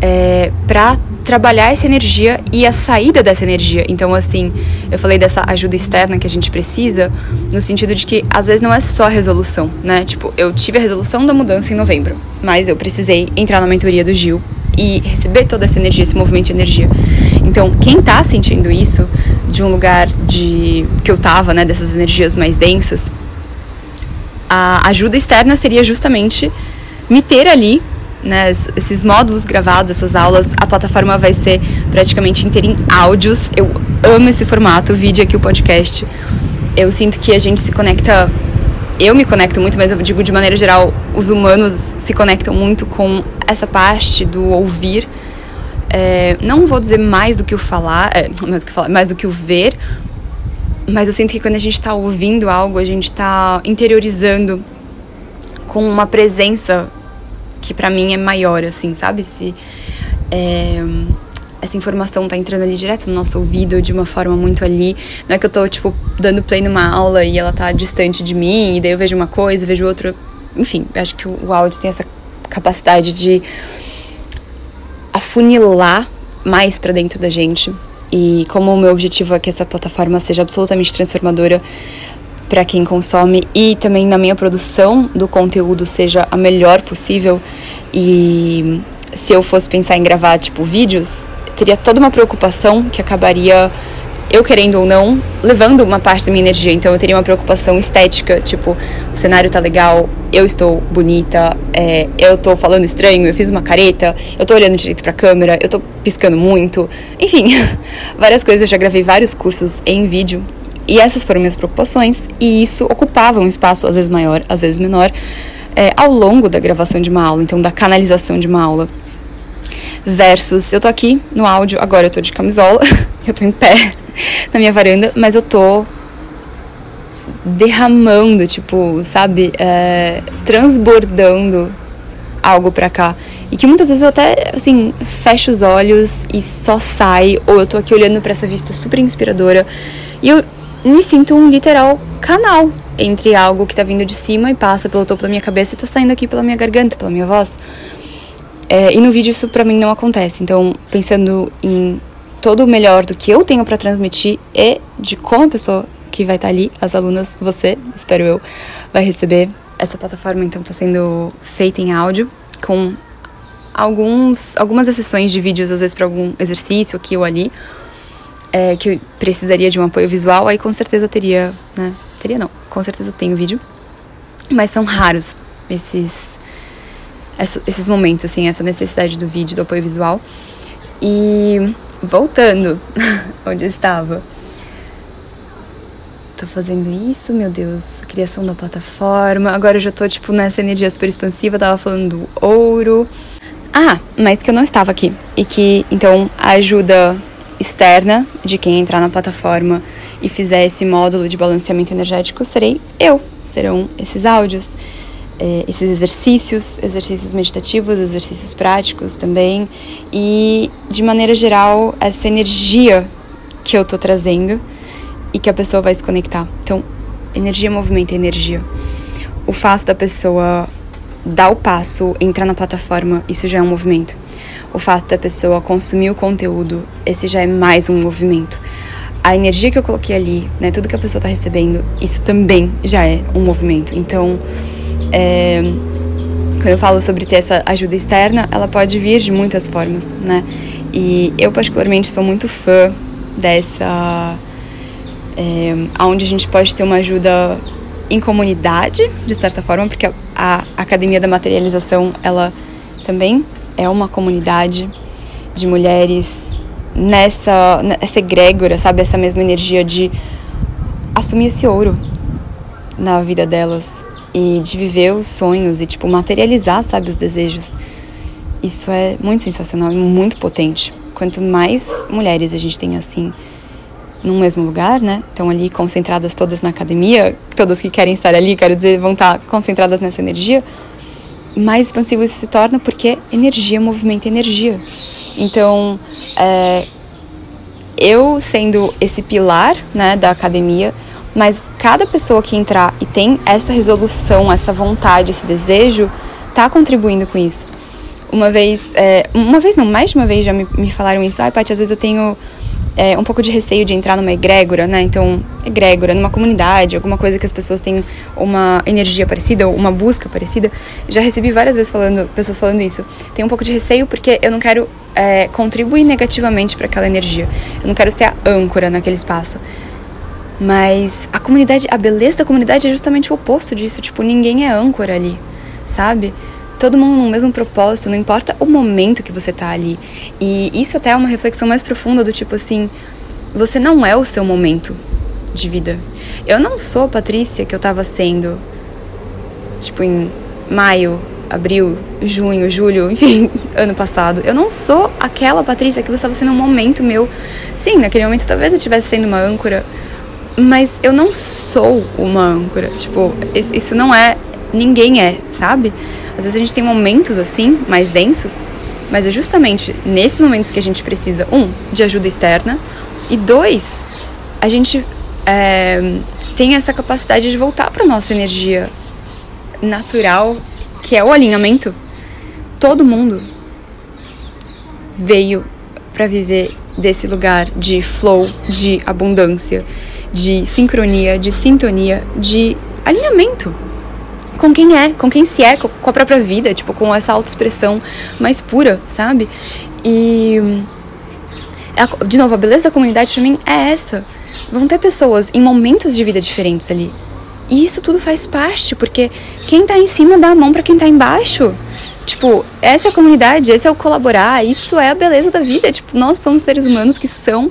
é, para trabalhar essa energia e a saída dessa energia. Então, assim, eu falei dessa ajuda externa que a gente precisa, no sentido de que às vezes não é só a resolução, né? Tipo, eu tive a resolução da mudança em novembro, mas eu precisei entrar na mentoria do Gil e receber toda essa energia, esse movimento de energia. Então, quem tá sentindo isso de um lugar de que eu tava, né, dessas energias mais densas, a ajuda externa seria justamente me ter ali né, esses módulos gravados, essas aulas, a plataforma vai ser praticamente inteira em áudios. Eu amo esse formato, o vídeo aqui, o podcast. Eu sinto que a gente se conecta. Eu me conecto muito, mas eu digo de maneira geral, os humanos se conectam muito com essa parte do ouvir. É, não vou dizer mais do que o falar, é, mais, do que falar mais do que o ver, mas eu sinto que quando a gente está ouvindo algo, a gente está interiorizando com uma presença que para mim é maior, assim, sabe? Se é, essa informação tá entrando ali direto no nosso ouvido de uma forma muito ali. Não é que eu tô, tipo, dando play numa aula e ela tá distante de mim, e daí eu vejo uma coisa, vejo outra. Enfim, acho que o áudio tem essa capacidade de afunilar mais para dentro da gente. E como o meu objetivo é que essa plataforma seja absolutamente transformadora, para quem consome e também na minha produção do conteúdo seja a melhor possível. E se eu fosse pensar em gravar tipo vídeos, teria toda uma preocupação que acabaria eu querendo ou não, levando uma parte da minha energia. Então eu teria uma preocupação estética, tipo, o cenário tá legal, eu estou bonita, é, eu tô falando estranho, eu fiz uma careta, eu tô olhando direito pra câmera, eu tô piscando muito. Enfim, várias coisas. Eu já gravei vários cursos em vídeo e essas foram minhas preocupações, e isso ocupava um espaço, às vezes maior, às vezes menor, é, ao longo da gravação de uma aula, então da canalização de uma aula. Versus, eu tô aqui no áudio, agora eu tô de camisola, eu tô em pé na minha varanda, mas eu tô derramando, tipo, sabe, é, transbordando algo pra cá. E que muitas vezes eu até, assim, fecho os olhos e só sai, ou eu tô aqui olhando para essa vista super inspiradora. E eu me sinto um literal canal entre algo que está vindo de cima e passa pelo topo da minha cabeça e está saindo aqui pela minha garganta, pela minha voz. É, e no vídeo isso para mim não acontece. Então, pensando em todo o melhor do que eu tenho para transmitir e de como a pessoa que vai estar tá ali, as alunas, você, espero eu, vai receber. Essa plataforma então está sendo feita em áudio com alguns algumas exceções de vídeos às vezes para algum exercício aqui ou ali é, que precisaria de um apoio visual, aí com certeza teria, né? Teria não, com certeza tem o vídeo. Mas são raros esses, esses momentos, assim, essa necessidade do vídeo, do apoio visual. E voltando onde eu estava. Tô fazendo isso, meu Deus, criação da plataforma. Agora eu já tô, tipo, nessa energia super expansiva, tava falando do ouro. Ah, mas que eu não estava aqui. E que, então, ajuda externa de quem entrar na plataforma e fizer esse módulo de balanceamento energético serei eu. Serão esses áudios, é, esses exercícios, exercícios meditativos, exercícios práticos também. E, de maneira geral, essa energia que eu tô trazendo e que a pessoa vai se conectar. Então, energia, movimento e energia. O fato da pessoa dar o passo, entrar na plataforma, isso já é um movimento o fato da pessoa consumir o conteúdo, esse já é mais um movimento. A energia que eu coloquei ali, né, tudo que a pessoa está recebendo, isso também já é um movimento. Então, é, quando eu falo sobre ter essa ajuda externa, ela pode vir de muitas formas, né? E eu particularmente sou muito fã dessa é, onde a gente pode ter uma ajuda em comunidade, de certa forma, porque a, a Academia da Materialização, ela também é uma comunidade de mulheres nessa, nessa egrégora, sabe? Essa mesma energia de assumir esse ouro na vida delas e de viver os sonhos e, tipo, materializar, sabe, os desejos. Isso é muito sensacional e muito potente. Quanto mais mulheres a gente tem assim, num mesmo lugar, né? Estão ali concentradas todas na academia, todas que querem estar ali, quero dizer, vão estar concentradas nessa energia. Mais expansivo isso se torna porque energia movimenta energia. Então, é, eu sendo esse pilar, né, da academia, mas cada pessoa que entrar e tem essa resolução, essa vontade, esse desejo, tá contribuindo com isso. Uma vez, é, uma vez não, mais de uma vez já me, me falaram isso. Ai, Paty, às vezes eu tenho é, um pouco de receio de entrar numa egrégora, né? Então, egrégora, numa comunidade, alguma coisa que as pessoas têm uma energia parecida ou uma busca parecida. Já recebi várias vezes falando, pessoas falando isso. Tenho um pouco de receio porque eu não quero é, contribuir negativamente para aquela energia. Eu não quero ser a âncora naquele espaço. Mas a comunidade, a beleza da comunidade é justamente o oposto disso. Tipo, ninguém é âncora ali, sabe? Todo mundo no mesmo propósito, não importa o momento que você tá ali. E isso até é uma reflexão mais profunda do tipo assim, você não é o seu momento de vida. Eu não sou a Patrícia que eu tava sendo tipo em maio, abril, junho, julho, enfim, ano passado. Eu não sou aquela Patrícia que estava sendo um momento meu. Sim, naquele momento talvez eu estivesse sendo uma âncora, mas eu não sou uma âncora. Tipo, isso não é ninguém é, sabe? Às vezes a gente tem momentos assim, mais densos, mas é justamente nesses momentos que a gente precisa, um, de ajuda externa, e dois, a gente é, tem essa capacidade de voltar para nossa energia natural, que é o alinhamento. Todo mundo veio para viver desse lugar de flow, de abundância, de sincronia, de sintonia, de alinhamento com quem é, com quem se é, com a própria vida, tipo, com essa autoexpressão mais pura, sabe? E. De novo, a beleza da comunidade pra mim é essa. Vão ter pessoas em momentos de vida diferentes ali. E isso tudo faz parte, porque quem tá em cima dá a mão para quem tá embaixo. Tipo, essa é a comunidade, esse é o colaborar, isso é a beleza da vida. Tipo, nós somos seres humanos que são,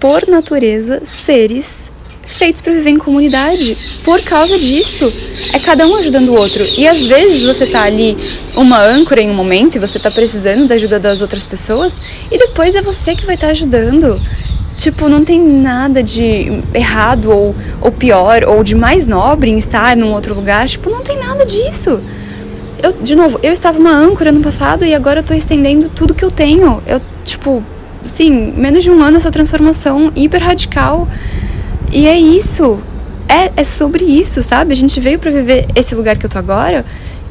por natureza, seres feitos para viver em comunidade. Por causa disso, é cada um ajudando o outro. E às vezes você tá ali uma âncora em um momento e você tá precisando da ajuda das outras pessoas e depois é você que vai estar tá ajudando. Tipo, não tem nada de errado ou, ou pior ou de mais nobre em estar num outro lugar. Tipo, não tem nada disso. Eu, de novo, eu estava uma âncora no passado e agora eu tô estendendo tudo que eu tenho. Eu, tipo, sim, menos de um ano essa transformação hiper radical. E é isso. É, é sobre isso, sabe? A gente veio para viver esse lugar que eu tô agora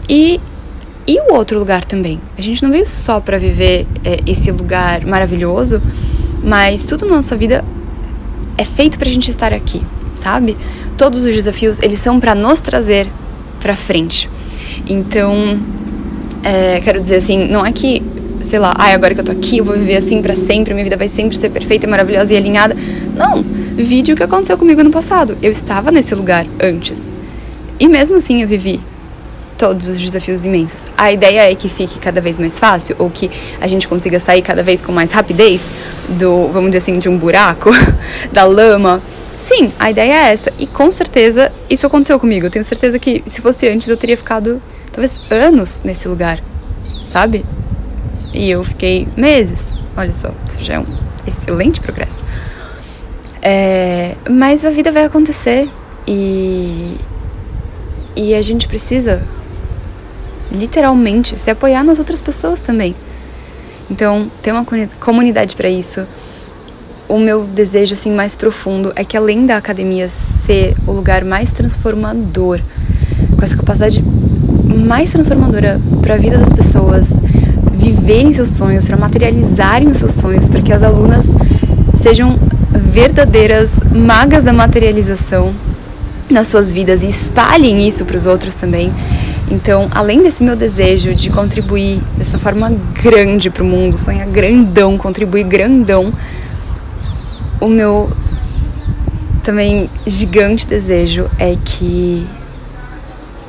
e e o outro lugar também. A gente não veio só para viver é, esse lugar maravilhoso, mas tudo na nossa vida é feito pra gente estar aqui, sabe? Todos os desafios, eles são para nos trazer para frente. Então, é, quero dizer assim, não é que, sei lá, ai, agora que eu tô aqui, eu vou viver assim para sempre, minha vida vai sempre ser perfeita, maravilhosa e alinhada. Não, Vide o que aconteceu comigo no passado. Eu estava nesse lugar antes. E mesmo assim eu vivi todos os desafios imensos. A ideia é que fique cada vez mais fácil ou que a gente consiga sair cada vez com mais rapidez do, vamos dizer assim, de um buraco, da lama. Sim, a ideia é essa. E com certeza isso aconteceu comigo. Eu tenho certeza que se fosse antes eu teria ficado talvez anos nesse lugar, sabe? E eu fiquei meses. Olha só, isso já é um excelente progresso. É, mas a vida vai acontecer e, e a gente precisa literalmente se apoiar nas outras pessoas também. Então, ter uma comunidade para isso. O meu desejo assim mais profundo é que além da academia ser o lugar mais transformador, com essa capacidade mais transformadora para a vida das pessoas, viverem seus sonhos, para materializarem os seus sonhos, para que as alunas sejam verdadeiras magas da materialização. nas suas vidas e espalhem isso para os outros também. Então, além desse meu desejo de contribuir dessa forma grande para o mundo, sonhar grandão, contribuir grandão, o meu também gigante desejo é que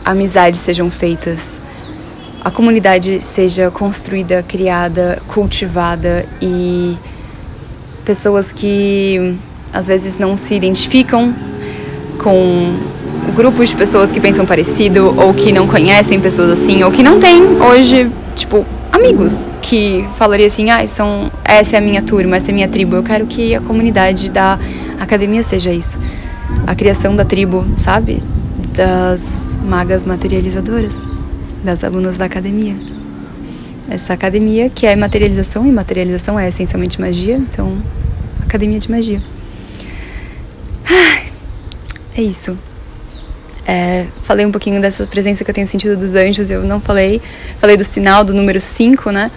amizades sejam feitas, a comunidade seja construída, criada, cultivada e pessoas que às vezes não se identificam com grupos de pessoas que pensam parecido ou que não conhecem pessoas assim ou que não têm hoje, tipo, amigos que falaria assim, ah, são, essa é a minha turma, essa é a minha tribo. Eu quero que a comunidade da academia seja isso. A criação da tribo, sabe? Das magas materializadoras, das alunas da academia. Essa academia que é materialização, e materialização é essencialmente magia, então, academia de magia. É isso. É, falei um pouquinho dessa presença que eu tenho sentido dos anjos, eu não falei. Falei do sinal do número 5, né?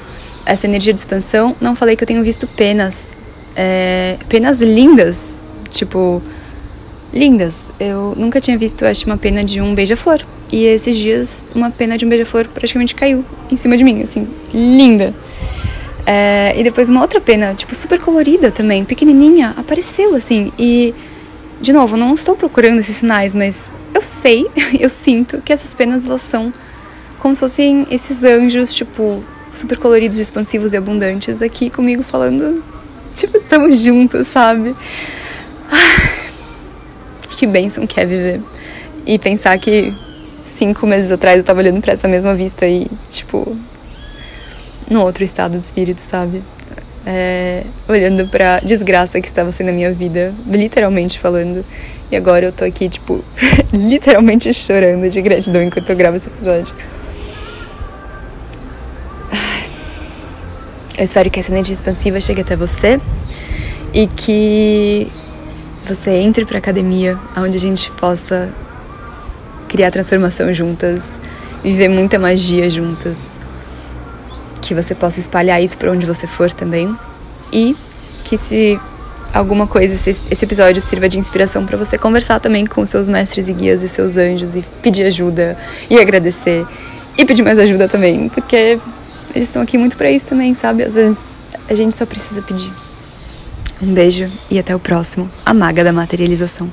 Essa energia de expansão. Não falei que eu tenho visto penas. É, penas lindas. Tipo, lindas. Eu nunca tinha visto, acho, uma pena de um beija-flor. E esses dias, uma pena de um beija-flor praticamente caiu em cima de mim, assim, linda. É, e depois uma outra pena, tipo, super colorida também, pequenininha, apareceu, assim. E, de novo, não estou procurando esses sinais, mas eu sei, eu sinto que essas penas elas são como se fossem esses anjos, tipo, super coloridos, expansivos e abundantes aqui comigo falando, tipo, tamo juntos, sabe? Que bênção que é viver. E pensar que cinco meses atrás eu tava olhando para essa mesma vista e, tipo, num outro estado de espírito, sabe? É, olhando pra desgraça que estava sendo a minha vida, literalmente falando. E agora eu tô aqui, tipo, literalmente chorando de gratidão enquanto eu gravo esse episódio. Eu espero que essa energia expansiva chegue até você e que você entre pra academia, onde a gente possa criar transformação juntas, viver muita magia juntas. Que você possa espalhar isso para onde você for também. E que se alguma coisa, esse, episódio sirva de inspiração para você conversar também com seus mestres e guias e seus anjos e pedir ajuda e agradecer e pedir mais ajuda também, porque eles estão aqui muito para isso também, sabe? Às vezes a gente só precisa pedir. Um beijo e até o próximo. A Maga da Materialização.